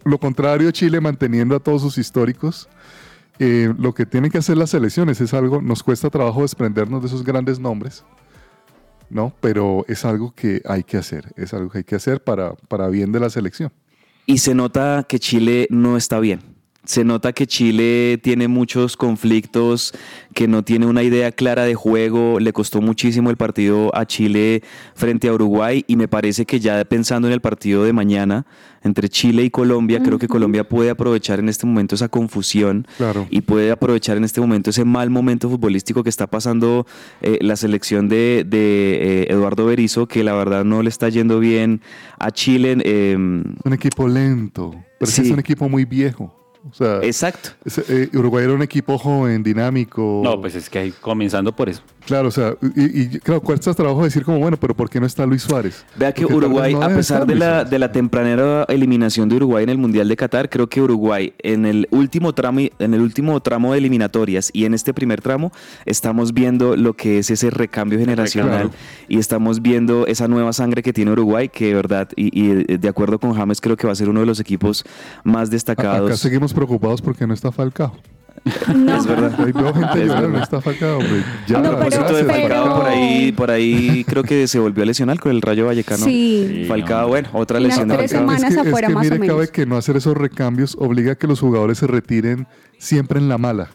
lo contrario, Chile manteniendo a todos sus históricos. Eh, lo que tienen que hacer las selecciones es algo, nos cuesta trabajo desprendernos de esos grandes nombres, ¿no? Pero es algo que hay que hacer, es algo que hay que hacer para, para bien de la selección. Y se nota que Chile no está bien. Se nota que Chile tiene muchos conflictos, que no tiene una idea clara de juego. Le costó muchísimo el partido a Chile frente a Uruguay y me parece que ya pensando en el partido de mañana entre Chile y Colombia, creo que Colombia puede aprovechar en este momento esa confusión Claro. y puede aprovechar en este momento ese mal momento futbolístico que está pasando eh, la selección de, de, eh, Eduardo Berizzo, que la verdad no le está yendo bien a Chile. eh, Un equipo lento, pero Sí. es un equipo muy viejo. O sea, exacto. es- eh, Uruguay era un equipo joven, dinámico. No, pues es que ahí comenzando por eso. Claro, o sea, y, y claro, cuesta trabajo decir como, bueno, pero ¿por qué no está Luis Suárez? Vea que Porque Uruguay, no a pesar de la, de la tempranera eliminación de Uruguay en el Mundial de Qatar, creo que Uruguay en el último tramo, en el último tramo de eliminatorias y en este primer tramo estamos viendo lo que es ese recambio generacional Claro. y estamos viendo esa nueva sangre que tiene Uruguay, que de verdad, y, y de acuerdo con James, creo que va a ser uno de los equipos más destacados. Acá seguimos preocupados porque no está Falcao. No. Es verdad. Ahí veo gente Es llorar, verdad. no está Falcao, hombre. Ya, No, de pero- gracias, Falcao, pero- por ahí, por ahí creo que se volvió a lesionar con el Rayo Vallecano. Sí. Falcao, bueno, otra lesión de tres Falcao. semanas es que, afuera, es que más o mire, menos. cabe que no hacer esos recambios obliga a que los jugadores se retiren siempre en la mala.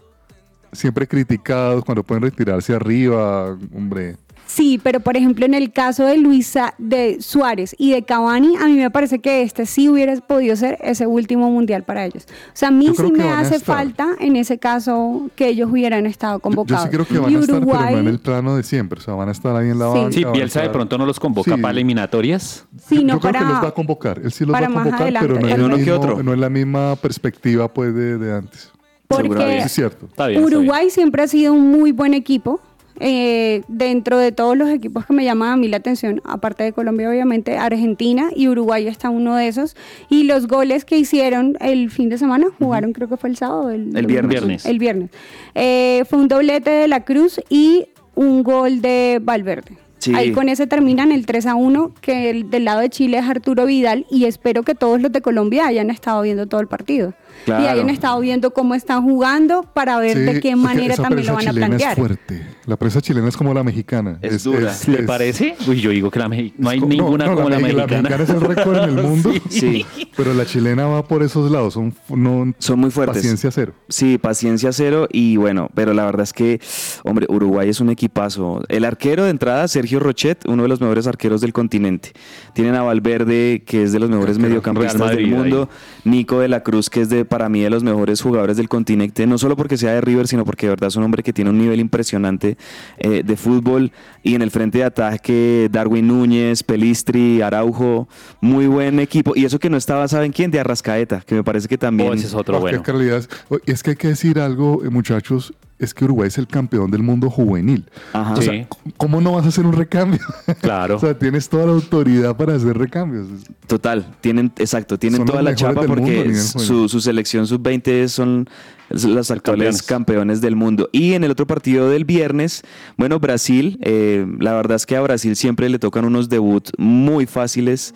Siempre criticados cuando pueden retirarse arriba, hombre. Sí, pero por ejemplo en el caso de Luisa, de Suárez y de Cavani, a mí me parece que este sí hubiera podido ser ese último mundial para ellos. O sea, a mí Yo creo sí me hace estar. falta en ese caso que ellos hubieran estado Yo, yo convocados. sí creo que van y a estar, pero Uruguay, no en el plano de siempre. O sea, van a estar ahí en la Sí. banca. Sí, Bielsa de pronto no los convoca Sí. para eliminatorias. sí, yo, no yo creo para, que los va a convocar. Él sí los va a convocar, adelante. pero no, es, el uno que mismo- otro. no es la misma perspectiva pues de, de antes. porque es cierto. Está bien. está bien. Uruguay siempre ha sido un muy buen equipo. Eh, dentro de todos los equipos que me llaman a mí la atención, aparte de Colombia, obviamente, Argentina y Uruguay está uno de esos. Y los goles que hicieron el fin de semana, jugaron, creo que fue el sábado. El, viernes. El viernes. Eh, fue un doblete de la Cruz y un gol de Valverde. Sí. Ahí con ese terminan el 3 a 1, que el, del lado de Chile es Arturo Vidal, y espero que todos los de Colombia hayan estado viendo todo el partido. Claro. Y hayan estado viendo cómo están jugando para ver de qué manera también lo van a chilena plantear. Es fuerte. La prensa chilena es como la mexicana. Es dura. ¿Le parece? Uy, yo digo que la no hay ninguna no, como la, me- mexicana. es el récord en el mundo. Sí. Pero la chilena va por esos lados. Son, no, Son muy fuertes. Paciencia cero. Sí, paciencia cero y bueno, pero la verdad es que, hombre, Uruguay es un equipazo. El arquero de entrada, Sergio Rochet, uno de los mejores arqueros del continente. Tienen a Valverde, que es de los mejores mediocampistas Madrid del mundo. Nico de la Cruz, que es de para mí de los mejores jugadores del continente, no solo porque sea de River, sino porque de verdad es un hombre que tiene un nivel impresionante eh, de fútbol. Y en el frente de ataque, Darwin Núñez, Pelistri, Araujo, muy buen equipo. Y eso que no estaba, ¿saben quién? De Arrascaeta, que me parece que también... Oh, ese es otro Oh, qué bueno. calidad. Y es que hay que decir algo, eh, muchachos. Es que Uruguay es el campeón del mundo juvenil. Ajá. O sea, Sí. ¿cómo no vas a hacer un recambio? Claro. o sea, tienes toda la autoridad para hacer recambios. Total, tienen, exacto, tienen Son toda la chapa mundo porque su, selección sub-20 son los actuales Campeones. campeones. del mundo. Y en el otro partido del viernes, bueno, Brasil, eh, la verdad es que a Brasil siempre le tocan unos debuts muy fáciles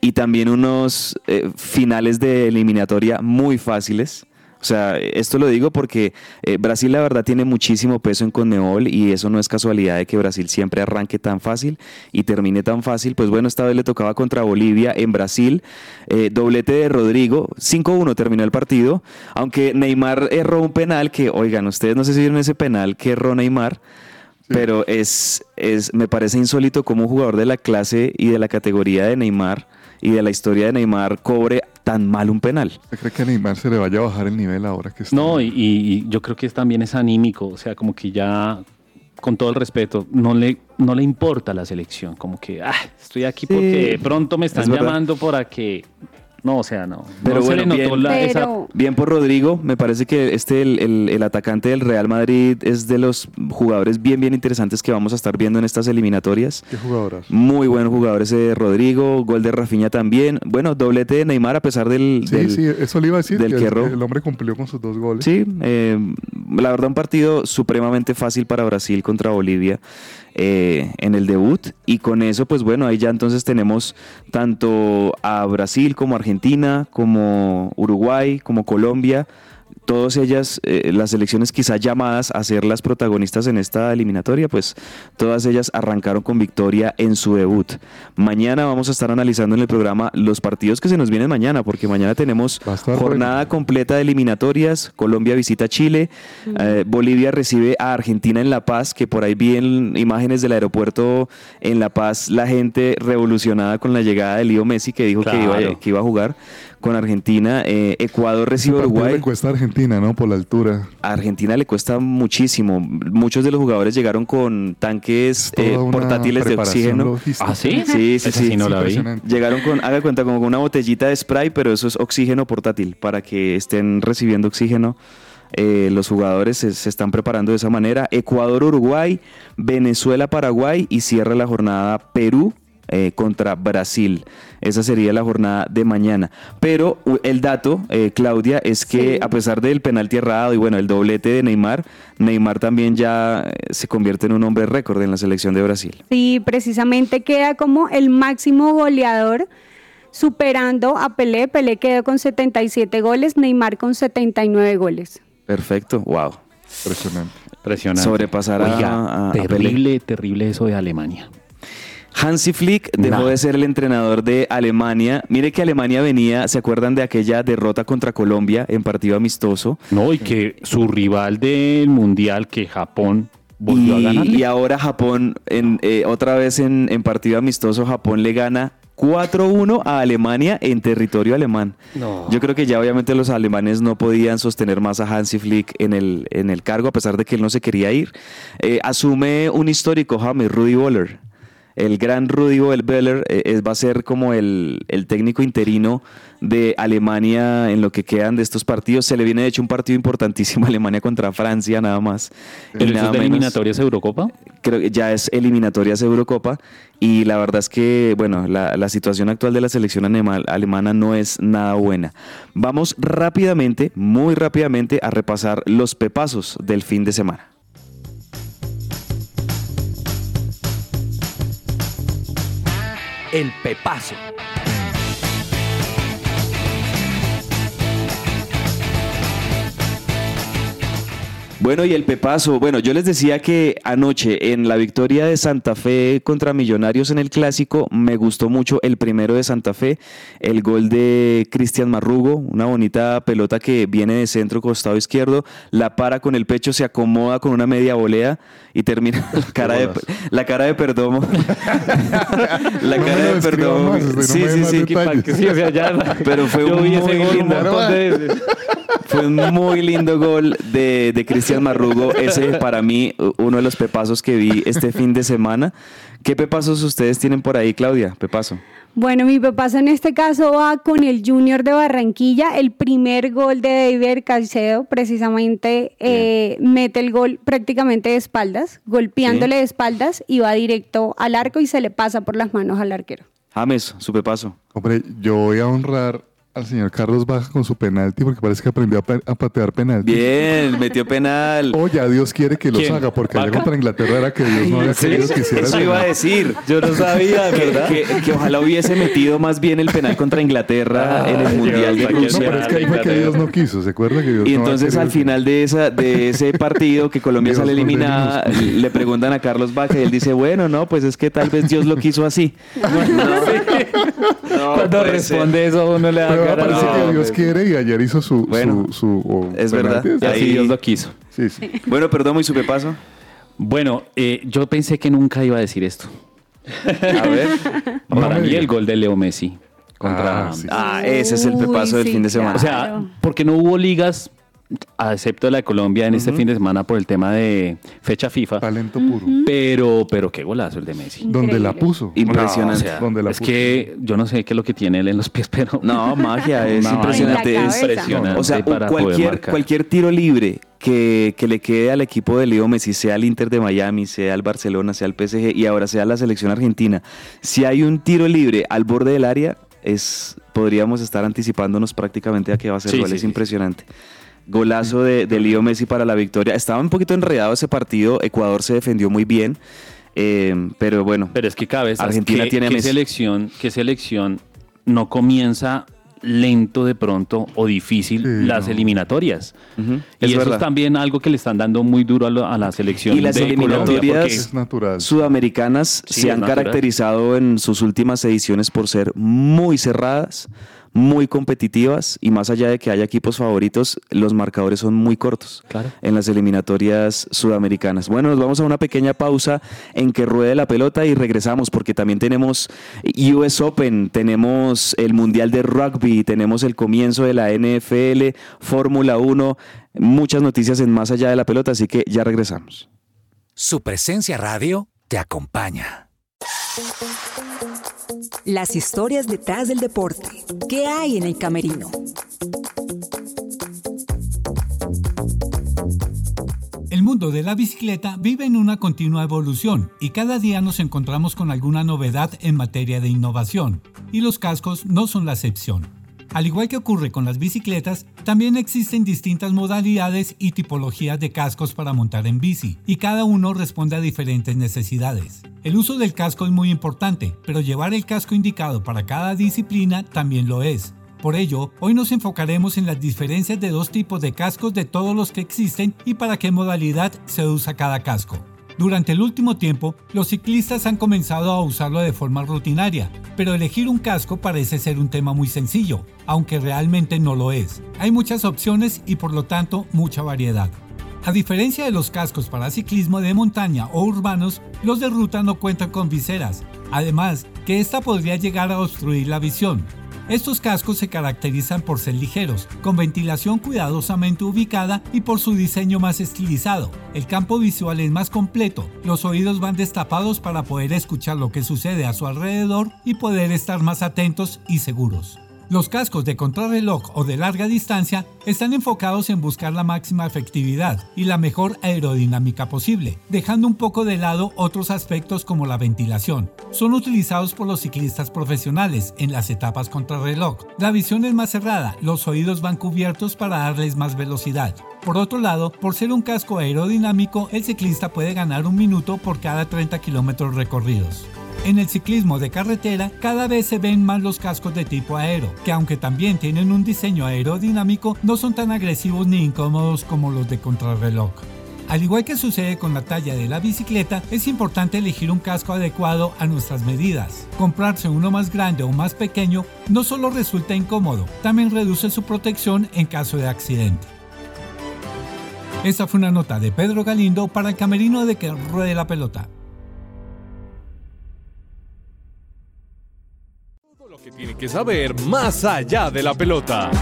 y también unos eh, finales de eliminatoria muy fáciles. O sea, esto lo digo porque eh, Brasil la verdad tiene muchísimo peso en Conmebol y eso no es casualidad de que Brasil siempre arranque tan fácil y termine tan fácil. Pues bueno, esta vez le tocaba contra Bolivia en Brasil, eh, doblete de Rodrigo, 5-1 terminó el partido, aunque Neymar erró un penal que, oigan, ustedes no sé si vieron ese penal que erró Neymar. Pero es, es, me parece insólito cómo un jugador de la clase y de la categoría de Neymar y de la historia de Neymar cobre tan mal un penal. ¿Usted cree que a Neymar se le vaya a bajar el nivel ahora que está? No, y, y yo creo que es, también es anímico, o sea, como que ya, con todo el respeto, no le, no le importa la selección, como que, ah, estoy aquí Sí, porque de pronto me es están llamando para que... No, o sea, no. Pero no bueno, se le notó bien. la- esa- Pero Bien por Rodrigo, me parece que este, el, el- el atacante del Real Madrid, es de los jugadores bien, bien interesantes que vamos a estar viendo en estas eliminatorias. ¿Qué jugadoras? Muy buen jugador ese de Rodrigo, gol de Rafinha también. Bueno, doblete de Neymar a pesar del... Sí, del- sí, eso le iba a decir. del que el hombre cumplió con sus dos goles. Sí, eh, la verdad un partido supremamente fácil para Brasil contra Bolivia eh, en el debut. Y con eso pues bueno ahí ya entonces tenemos tanto a Brasil como Argentina como Uruguay como Colombia todas ellas, eh, las selecciones quizá llamadas a ser las protagonistas en esta eliminatoria, pues todas ellas arrancaron con victoria en su debut. Mañana vamos a estar analizando en el programa los partidos que se nos vienen mañana, porque mañana tenemos jornada completa de eliminatorias. Colombia visita a Chile, eh, Bolivia recibe a Argentina en La Paz, que por ahí vi en imágenes del aeropuerto en La Paz, la gente revolucionada con la llegada de Leo Messi, que dijo que, Claro. iba, que iba a jugar con Argentina. Eh, Ecuador recibe a Uruguay. le cuesta a Argentina, ¿no? Por la altura. A Argentina le cuesta muchísimo. Muchos de los jugadores llegaron con tanques Es eh, portátiles de oxígeno. logística. ¿Ah, sí? Sí, sí, sí. sí no la vi. Llegaron con, haga cuenta, como con una botellita de spray, pero eso es oxígeno portátil, para que estén recibiendo oxígeno. Eh, los jugadores se, se están preparando de esa manera. Ecuador, Uruguay, Venezuela, Paraguay y cierra la jornada Perú eh, contra Brasil. Esa sería la jornada de mañana. Pero el dato, eh, Claudia, es que Sí. a pesar del penalti errado y bueno, el doblete de Neymar, Neymar también ya eh, se convierte en un hombre récord en la selección de Brasil. Sí, precisamente queda como el máximo goleador superando a Pelé. Pelé quedó con 77 goles, Neymar con 79 goles. Perfecto, wow. Impresionante. Impresionante. Sobrepasar a- Oiga, a- a terrible, terrible eso de Alemania. Hansi Flick dejó Nah. de ser el entrenador de Alemania. Mire que Alemania venía, ¿se acuerdan de aquella derrota contra Colombia en partido amistoso? No, y que su rival del mundial, que Japón, volvió a Y, ganar. y ahora Japón, en, eh, otra vez en, en partido amistoso, Japón le gana 4-1 a Alemania en territorio alemán. No. Yo creo que ya obviamente los alemanes no podían sostener más a Hansi Flick en el, en el cargo, a pesar de que él no se quería ir. Eh, asume un histórico, James, Rudy Boller. El gran Rudy Boller eh, va a ser como el, el técnico interino de Alemania en lo que quedan de estos partidos. Se le viene de hecho un partido importantísimo a Alemania contra Francia, nada más. y ¿Pero eso nada es de eliminatorias Eurocopa? creo que ya es eliminatorias Eurocopa y la verdad es que, bueno, la, la situación actual de la selección alemana no es nada buena. Vamos rápidamente, muy rápidamente, a repasar los pepazos del fin de semana. El pepazo. Bueno, y el pepazo. Bueno, yo les decía que anoche en la victoria de Santa Fe contra Millonarios en el clásico, me gustó mucho el primero de Santa Fe, el gol de Cristian Marrugo, una bonita pelota que viene de centro costado izquierdo, la para con el pecho, se acomoda con una media volea y termina la cara de, la cara de Perdomo. la No cara de Perdomo. más, no sí, sí, sí. Sí, o sea, ya. Pero un muy lindo-. Fue un muy lindo gol de, de Cristian Marrugo. Ese para mí uno de los pepazos que vi este fin de semana. ¿Qué pepazos ustedes tienen por ahí, Claudia? Pepazo. Bueno, mi papá en este caso va con el Junior de Barranquilla. El primer gol de David Caicedo, precisamente, eh, mete el gol prácticamente de espaldas, golpeándole de espaldas y va directo al arco y se le pasa por las manos al arquero. James, super paso. Hombre, yo voy a honrar al señor Carlos Baja con su penalti porque parece que aprendió a, pe- a patear penalti. Bien, metió penal. O ya Dios quiere que los ¿Quién? haga, porque allá contra Inglaterra era que Dios no había Sí, querido que hiciera eso el iba a penal. decir. Yo no sabía, Que, ¿verdad? que- que ojalá hubiese metido más bien el penal contra Inglaterra Ah, en el Mundial de No, Rusia. pero es que ahí fue que Dios no quiso, ¿se acuerda que Dios Y no entonces al final de esa de ese partido que Colombia Dios sale eliminada, le preguntan a Carlos Vaca y él dice, bueno, no, pues es que tal vez Dios lo quiso así. No, Cuando puede ser. responde eso uno le da Cara. parece no, que Dios quiere y ayer hizo su... Bueno, su, su- o es verdad. Y así Ahí- Dios lo quiso. Sí, sí. Bueno, perdón, muy supepaso. Bueno, eh, yo pensé que nunca iba a decir esto. A ver. No Para mí diga. el gol de Leo Messi contra... Ah, sí. Ah, ese es el Uy, pepazo del sí, fin de semana. O sea, Claro. porque no hubo ligas, excepto la de Colombia en este fin de semana por el tema de fecha FIFA. Talento puro. Pero, pero qué golazo el de Messi. Donde la Increíble. puso. Impresionante. O sea, Donde la es puso. que yo no sé qué es lo que tiene él en los pies, pero No, magia, es impresionante. Es- impresionante O sea, cualquier, cualquier tiro libre que, que le quede al equipo de Leo Messi, sea el Inter de Miami, sea el Barcelona, sea el PSG y ahora sea la selección argentina, si hay un tiro libre al borde del área, es podríamos estar anticipándonos prácticamente a que va a ser Sí, gol. sí, es sí. impresionante. Golazo de, de Leo Messi para la victoria. Estaba un poquito enredado ese partido. Ecuador se defendió muy bien. eh, pero bueno, Pero es que cabeza, Argentina ¿qué, tiene qué Messi. selección, qué selección no comienza lento de pronto o difícil Sí, las no. eliminatorias? Y es eso verdad. es también algo que le están dando muy duro a, lo- a la selección Y las de eliminatorias- sudamericanas Sí, se han natural. caracterizado en sus últimas ediciones por ser muy cerradas, muy competitivas y más allá de que haya equipos favoritos, los marcadores son muy cortos Claro. en las eliminatorias sudamericanas. Bueno, nos vamos a una pequeña pausa en que ruede la pelota y regresamos porque también tenemos US Open, tenemos el Mundial de Rugby, tenemos el comienzo de la NFL, Fórmula 1, muchas noticias en más allá de la pelota, así que ya regresamos. Su presencia radio te acompaña. Las historias detrás del deporte. ¿Qué hay en el camerino? El mundo de la bicicleta vive en una continua evolución y cada día nos encontramos con alguna novedad en materia de innovación, y los cascos no son la excepción. Al igual que ocurre con las bicicletas, también existen distintas modalidades y tipologías de cascos para montar en bici, y cada uno responde a diferentes necesidades. El uso del casco es muy importante, pero llevar el casco indicado para cada disciplina también lo es. Por ello, hoy nos enfocaremos en las diferencias de dos tipos de cascos de todos los que existen y para qué modalidad se usa cada casco. Durante el último tiempo, los ciclistas han comenzado a usarlo de forma rutinaria, pero elegir un casco parece ser un tema muy sencillo, aunque realmente no lo es. Hay muchas opciones y por lo tanto mucha variedad. A diferencia de los cascos para ciclismo de montaña o urbanos, los de ruta no cuentan con viseras, además que esta podría llegar a obstruir la visión. Estos cascos se caracterizan por ser ligeros, con ventilación cuidadosamente ubicada y por su diseño más estilizado. El campo visual es más completo, los oídos van destapados para poder escuchar lo que sucede a su alrededor y poder estar más atentos y seguros. Los cascos de contrarreloj o de larga distancia están enfocados en buscar la máxima efectividad y la mejor aerodinámica posible, dejando un poco de lado otros aspectos como la ventilación. Son utilizados por los ciclistas profesionales en las etapas contrarreloj. La visión es más cerrada, los oídos van cubiertos para darles más velocidad. Por otro lado, por ser un casco aerodinámico, el ciclista puede ganar un minuto por cada 30 kilómetros recorridos. En el ciclismo de carretera cada vez se ven más los cascos de tipo aero, que aunque también tienen un diseño aerodinámico, no son tan agresivos ni incómodos como los de contrarreloj. Al igual que sucede con la talla de la bicicleta, es importante elegir un casco adecuado a nuestras medidas. Comprarse uno más grande o más pequeño no solo resulta incómodo, también reduce su protección en caso de accidente. Esta fue una nota de Pedro Galindo para el camerino de que ruede la pelota. Tiene que saber más allá de la pelota.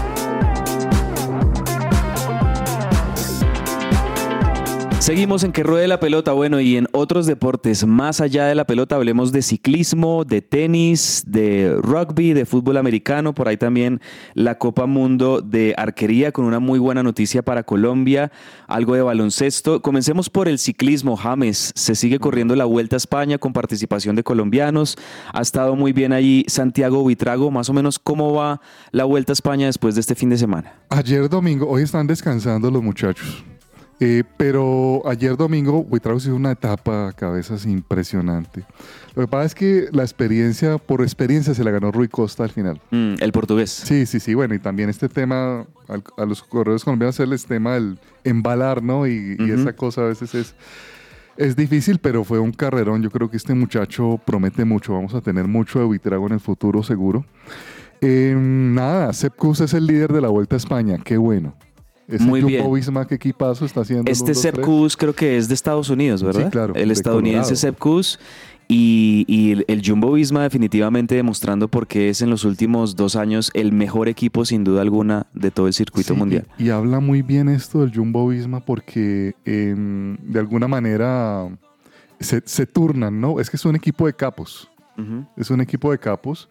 Seguimos en que ruede la pelota. Bueno, y en otros deportes, más allá de la pelota, hablemos de ciclismo, de tenis, de rugby, de fútbol americano. Por ahí también la Copa Mundo de arquería con una muy buena noticia para Colombia. Algo de baloncesto. Comencemos por el ciclismo, James. Se sigue corriendo la Vuelta a España con participación de colombianos. Ha estado muy bien ahí Santiago Buitrago. Más o menos, ¿cómo va la Vuelta a España después de este fin de semana? Ayer domingo, hoy están descansando los muchachos. Eh, pero ayer domingo Buitrago hizo una etapa a cabezas impresionante. Lo que pasa es que la experiencia, por experiencia, se la ganó Rui Costa al final. Mm, el portugués. Sí, sí, sí. Bueno, y también este tema, al- a, los corredores colombianos el tema del embalar, ¿no? Y, esa cosa a veces es, es difícil, pero fue un carrerón. Yo creo que este muchacho promete mucho. Vamos a tener mucho de Buitrago en el futuro, seguro. Eh, nada, Sepp Kuss es el líder de la Vuelta a España. Qué bueno. Ese Muy Jumbo bien. Visma, qué equipazo está haciendo. Este 1, 2, Sepp 3. Kuss creo que es de Estados Unidos, ¿verdad? Sí, claro, El de estadounidense Kuss y, y el- el Jumbo Visma definitivamente demostrando por qué es en los últimos dos años el mejor equipo sin duda alguna de todo el circuito Sí, mundial. Y, y habla muy bien esto del Jumbo Visma porque em, de alguna manera se, se turnan, ¿no? Es que es un equipo de capos. Es un equipo de capos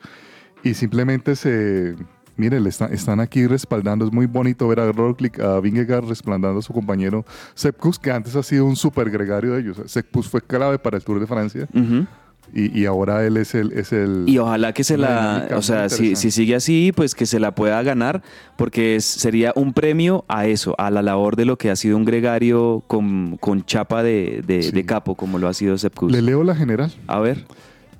y simplemente se. Mire, le está- están aquí respaldando. Es muy bonito ver a Roglic, a Vingegaard respaldando a su compañero Sepp Kuss, que antes ha sido un super gregario de ellos. Sepp Kuss fue clave para el Tour de Francia y, y ahora él es el. Es el Y ojalá que se la, o sea, si, si sigue así, pues que se la pueda ganar, porque es- sería un premio a eso, a la labor de lo que ha sido un gregario con, con chapa de, de- Sí. de capo, como lo ha sido Sepp Kuss. Le leo la general. A ver,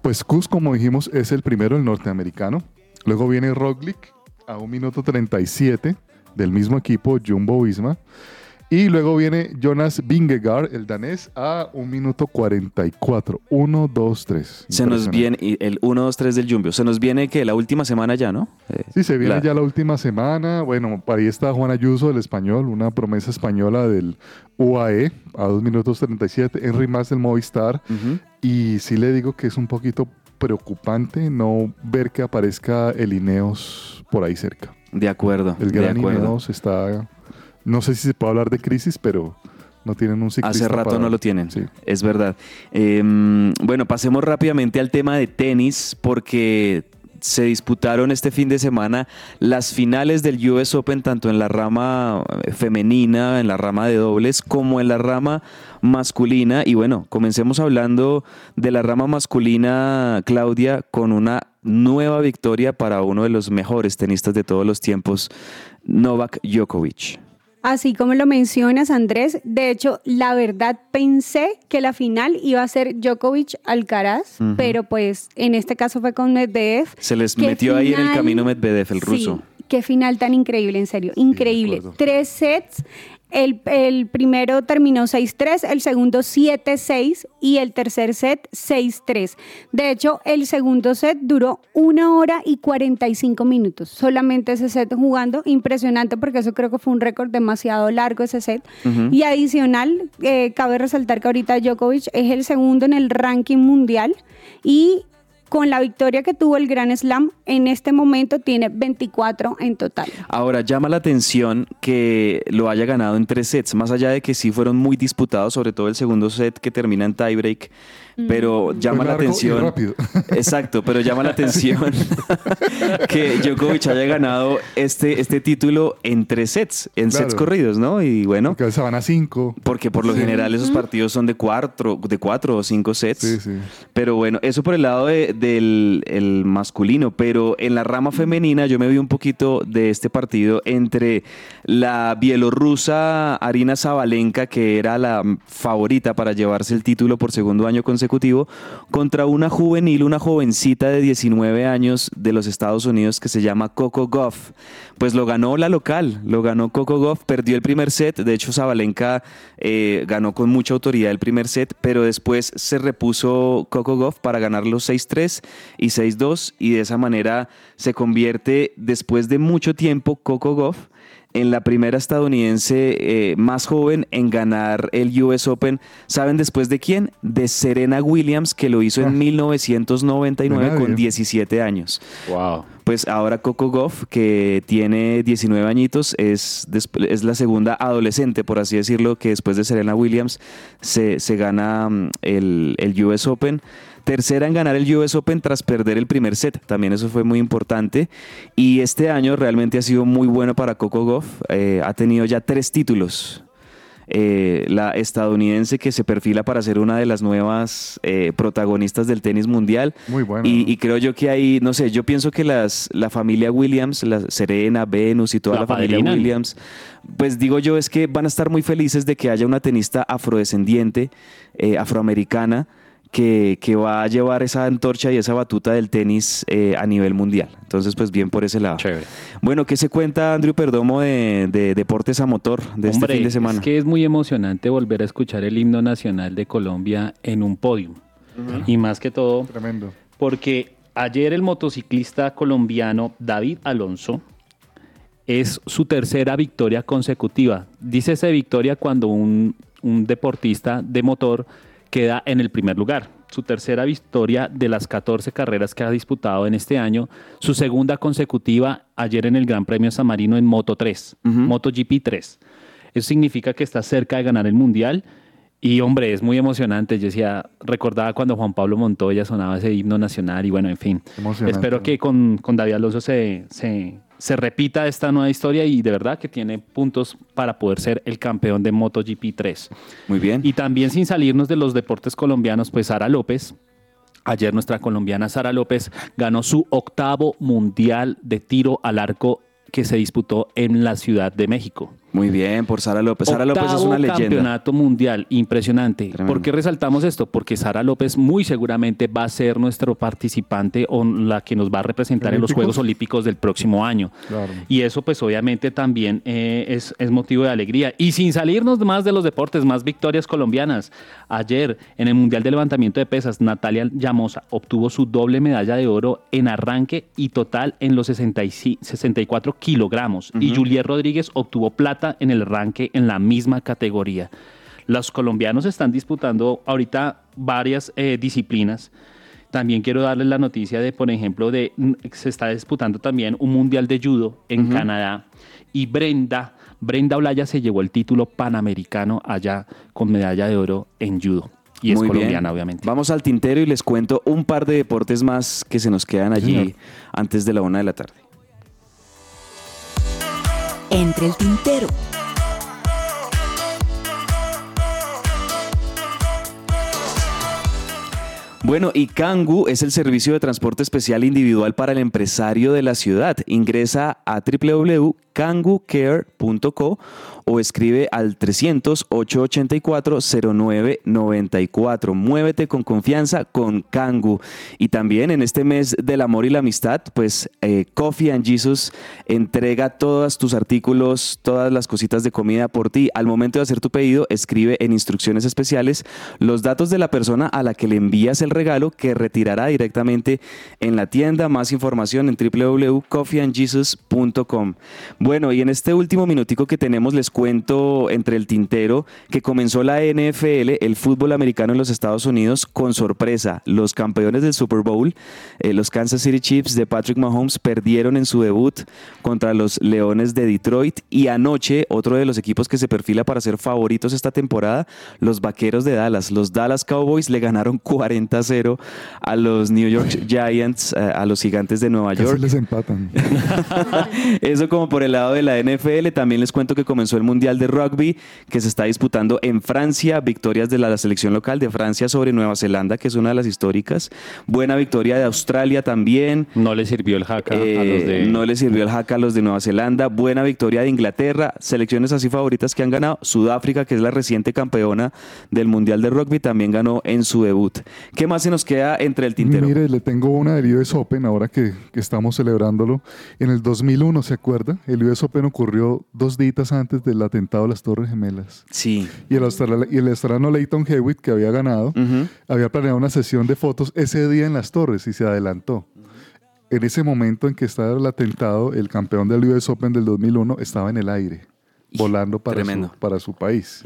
Pues Kuss, como dijimos, es el primero, el norteamericano. Luego viene Roglic a un minuto 37 del mismo equipo, Jumbo Visma. Y luego viene Jonas Vingegaard, el danés, a un minuto 44. 1, 2, 3. se nos viene el 1, 2, 3 del Jumbo. Se nos viene que la última semana ya, ¿no? Eh, Sí, se viene la- ya la última semana. Bueno, ahí está Juan Ayuso, el español, una promesa española del UAE, a 2 minutos 37. Henry Mas del Movistar. Y sí le digo que es un poquito preocupante no ver que aparezca el Ineos por ahí cerca. De acuerdo, El de gran acuerdo. Ineos está, no sé si se puede hablar de crisis, pero no tienen un ciclista. Hace rato para- no lo tienen, Sí. es verdad. Eh, bueno, pasemos rápidamente al tema de tenis porque se disputaron este fin de semana las finales del US Open tanto en la rama eh, femenina, en la rama de dobles, como en la rama masculina. Y bueno, comencemos hablando de la rama masculina, Claudia, con una nueva victoria para uno de los mejores tenistas de todos los tiempos, Novak Djokovic. Así como lo mencionas, Andrés, de hecho, la verdad pensé que la final iba a ser Djokovic Alcaraz, pero pues en este caso fue con Medvedev. Se les ¿Qué metió ahí en el final? camino Medvedev, el Sí, ruso. qué final tan increíble, en serio, increíble. Tres sets. El, el primero terminó 6-3, el segundo 7-6 y el tercer set 6-3. De hecho, el segundo set duró una hora y 45 minutos. Solamente ese set jugando. Impresionante porque eso creo que fue un récord demasiado largo ese set. Y adicional, eh, cabe resaltar que ahorita Djokovic es el segundo en el ranking mundial y con la victoria que tuvo el Grand Slam, en este momento tiene 24 en total. Ahora, llama la atención que lo haya ganado en tres sets, más allá de que sí fueron muy disputados, sobre todo el segundo set que termina en tiebreak, pero llama la atención. rápido. Exacto, pero llama la atención que Djokovic haya ganado este, este título en tres sets, en Claro. sets corridos, ¿no? Y bueno, Porque a veces van a 5. porque por lo general esos partidos son de cuatro, de cuatro o cinco sets. Sí, sí. Pero bueno, eso por el lado de- del el masculino, pero en la rama femenina yo me vi un poquito de este partido entre la bielorrusa Arina Zabalenka, que era la favorita para llevarse el título por segundo año consecutivo, contra una juvenil, una jovencita de 19 años de los Estados Unidos que se llama Coco Goff. Pues lo ganó la local, lo ganó Coco Goff, perdió el primer set, de hecho Zabalenka eh, ganó con mucha autoridad el primer set, pero después se repuso Coco Goff para ganar los 6-3 y 6-2 y de esa manera se convierte después de mucho tiempo Coco Goff en la primera estadounidense eh, más joven en ganar el US Open. ¿Saben después de quién? De Serena Williams, que lo hizo en 1999 de con nadie. 17 años. Wow. Pues ahora Coco Goff, que tiene 19 añitos, es, es la segunda adolescente, por así decirlo, que después de Serena Williams se, se gana mm, el, el US Open. Tercera en ganar el US Open tras perder el primer set, también eso fue muy importante. Y este año realmente ha sido muy bueno para Coco Goff, eh, ha tenido ya tres títulos. Eh, la estadounidense que se perfila para ser una de las nuevas eh, protagonistas del tenis mundial. Muy bueno. Y, y creo yo que ahí, no sé, yo pienso que las, la familia Williams, la Serena, Venus y toda La la, familia. Williams, pues digo yo es que van a estar muy felices de que haya una tenista afrodescendiente, eh, afroamericana, que, que va a llevar esa antorcha y esa batuta del tenis eh, a nivel mundial. Entonces, pues bien por ese lado. Chévere. Bueno, ¿qué se cuenta Andrew Perdomo de, de deportes a motor de Hombre, este fin de semana? es que es muy emocionante volver a escuchar el himno nacional de Colombia en un podio. Y más que todo, Tremendo. porque ayer el motociclista colombiano David Alonso es su tercera victoria consecutiva. Dice esa victoria cuando un, un deportista de motor queda en el primer lugar. Su tercera victoria de las 14 carreras que ha disputado en este año. Su segunda consecutiva ayer en el Gran Premio San Marino en Moto 3, MotoGP 3. Eso significa que está cerca de ganar el Mundial. Y hombre, es muy emocionante. Yo decía, recordaba cuando Juan Pablo Montoya sonaba ese himno nacional y bueno, en fin. Espero que con, con David Alonso se, se, se repita esta nueva historia y de verdad que tiene puntos para poder ser el campeón de MotoGP 3. Muy bien. Y también sin salirnos de los deportes colombianos, pues Sara López. Ayer nuestra colombiana Sara López ganó su octavo mundial de tiro al arco que se disputó en la Ciudad de México. Muy bien, por Sara López. Sara López es una leyenda. campeonato mundial, impresionante. Tremendo. ¿Por qué resaltamos esto? Porque Sara López muy seguramente va a ser nuestro participante o la que nos va a representar en los. Juegos Olímpicos del próximo año. Claro. Y eso pues obviamente también eh, es, es motivo de alegría. Y sin salirnos más de los deportes, más victorias colombianas. Ayer en el Mundial de Levantamiento de Pesas, Natalia Llamosa obtuvo su doble medalla de oro en arranque y total en los 65 64 kilogramos. Y Juliet Rodríguez obtuvo plata en el arranque en la misma categoría. Los colombianos están disputando ahorita varias eh, disciplinas. También quiero darles la noticia de, por ejemplo, de mm, se está disputando también un mundial de judo en Canadá y Brenda, Brenda Olaya se llevó el título panamericano allá con medalla de oro en judo. Y es bien. colombiana, obviamente. Vamos al tintero y les cuento un par de deportes más que se nos quedan allí señor. antes de la una de la tarde. Entre el tintero. Bueno, y Kangu es el servicio de transporte especial individual para el empresario de la ciudad. Ingresa a www.kangucare.co o escribe al 300-884-0994. Muévete con confianza con Kangu. Y también en este mes del amor y la amistad, pues eh, Coffee and Jesus entrega todos tus artículos, todas las cositas de comida por ti. Al momento de hacer tu pedido, escribe en instrucciones especiales los datos de la persona a la que le envías el regalo que retirará directamente en la tienda. Más información en www.coffeeandjesus.com. Bueno, y en este último minutico que tenemos les cuento entre el tintero que comenzó la NFL, el fútbol americano en los Estados Unidos, con sorpresa. Los campeones del Super Bowl, eh, los Kansas City Chiefs de Patrick Mahomes, perdieron en su debut contra los Leones de Detroit. Y anoche, otro de los equipos que se perfila para ser favoritos esta temporada, los Vaqueros de Dallas. Los Dallas Cowboys le ganaron 40-0 a los New York Giants, eh, a los Gigantes de Nueva Casi York. les empatan. Eso como por el lado de la NFL. También les cuento que comenzó el Mundial de Rugby que se está disputando en Francia. Victorias de la, la selección local de Francia sobre Nueva Zelanda, que es una de las históricas. Buena victoria de Australia también. No le sirvió el jaca a Eh, los de... No le sirvió el hack a los de Nueva Zelanda. Buena victoria de Inglaterra. Selecciones así favoritas que han ganado. Sudáfrica, que es la reciente campeona del Mundial de Rugby, también ganó en su debut. ¿Qué más se nos queda entre el tintero? Mire, le tengo una del US Open ahora que, que estamos celebrándolo. En el 2001, ¿se acuerda? El US Open ocurrió dos días antes del atentado a las Torres Gemelas. Sí. Y el, australi- y el australiano Leighton Hewitt, que había ganado, había planeado una sesión de fotos ese día en las Torres y se adelantó. en ese momento en que estaba el atentado, el campeón del US Open del 2001 estaba en el aire, volando para, su, para su país.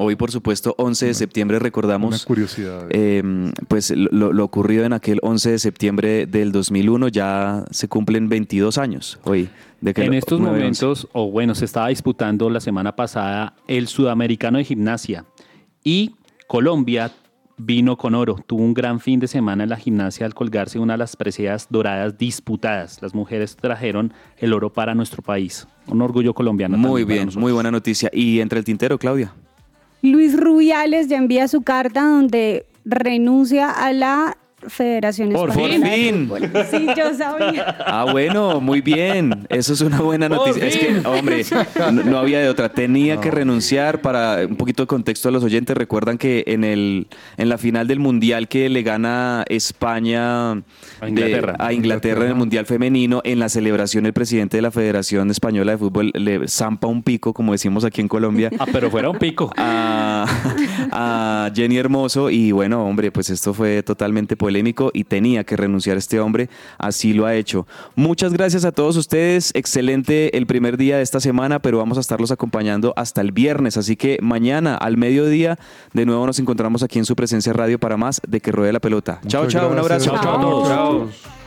Hoy, por supuesto, 11 de septiembre recordamos Una curiosidad. eh, pues lo, lo ocurrido en aquel 11 de septiembre del 2001. Ya se cumplen 22 años hoy. De que en lo- estos 9-11. momentos, o bueno, se estaba disputando la semana pasada el sudamericano de gimnasia y Colombia vino con oro. Tuvo un gran fin de semana en la gimnasia al colgarse una de las preseas doradas disputadas. Las mujeres trajeron el oro para nuestro país. Un orgullo colombiano. Muy bien, muy buena noticia. Y entre el tintero, Claudia. Luis Rubiales ya envía su carta donde renuncia a la Federación Por Española de fin. Fútbol. Sí, yo sabía. Ah, bueno, muy bien. Eso es una buena noticia. Es que, hombre, no, no había de otra. Tenía que renunciar para un poquito de contexto a los oyentes. Recuerdan que en el en la final del mundial que le gana España A de- Inglaterra. a Inglaterra en el mundial femenino, en la celebración el presidente de la Federación Española de Fútbol le zampa un pico, como decimos aquí en Colombia. Ah, pero fuera un pico. a, a Jenny Hermoso y bueno, hombre, pues esto fue totalmente polémico y tenía que renunciar este hombre, así lo ha hecho. Muchas gracias a todos ustedes, excelente el primer día de esta semana, pero vamos a estarlos acompañando hasta el viernes, así que mañana al mediodía de nuevo nos encontramos aquí en su presencia radio para más de que ruede la pelota. Chao, Muchas chao, un gracias. abrazo. Chao, chao a todos. Chao.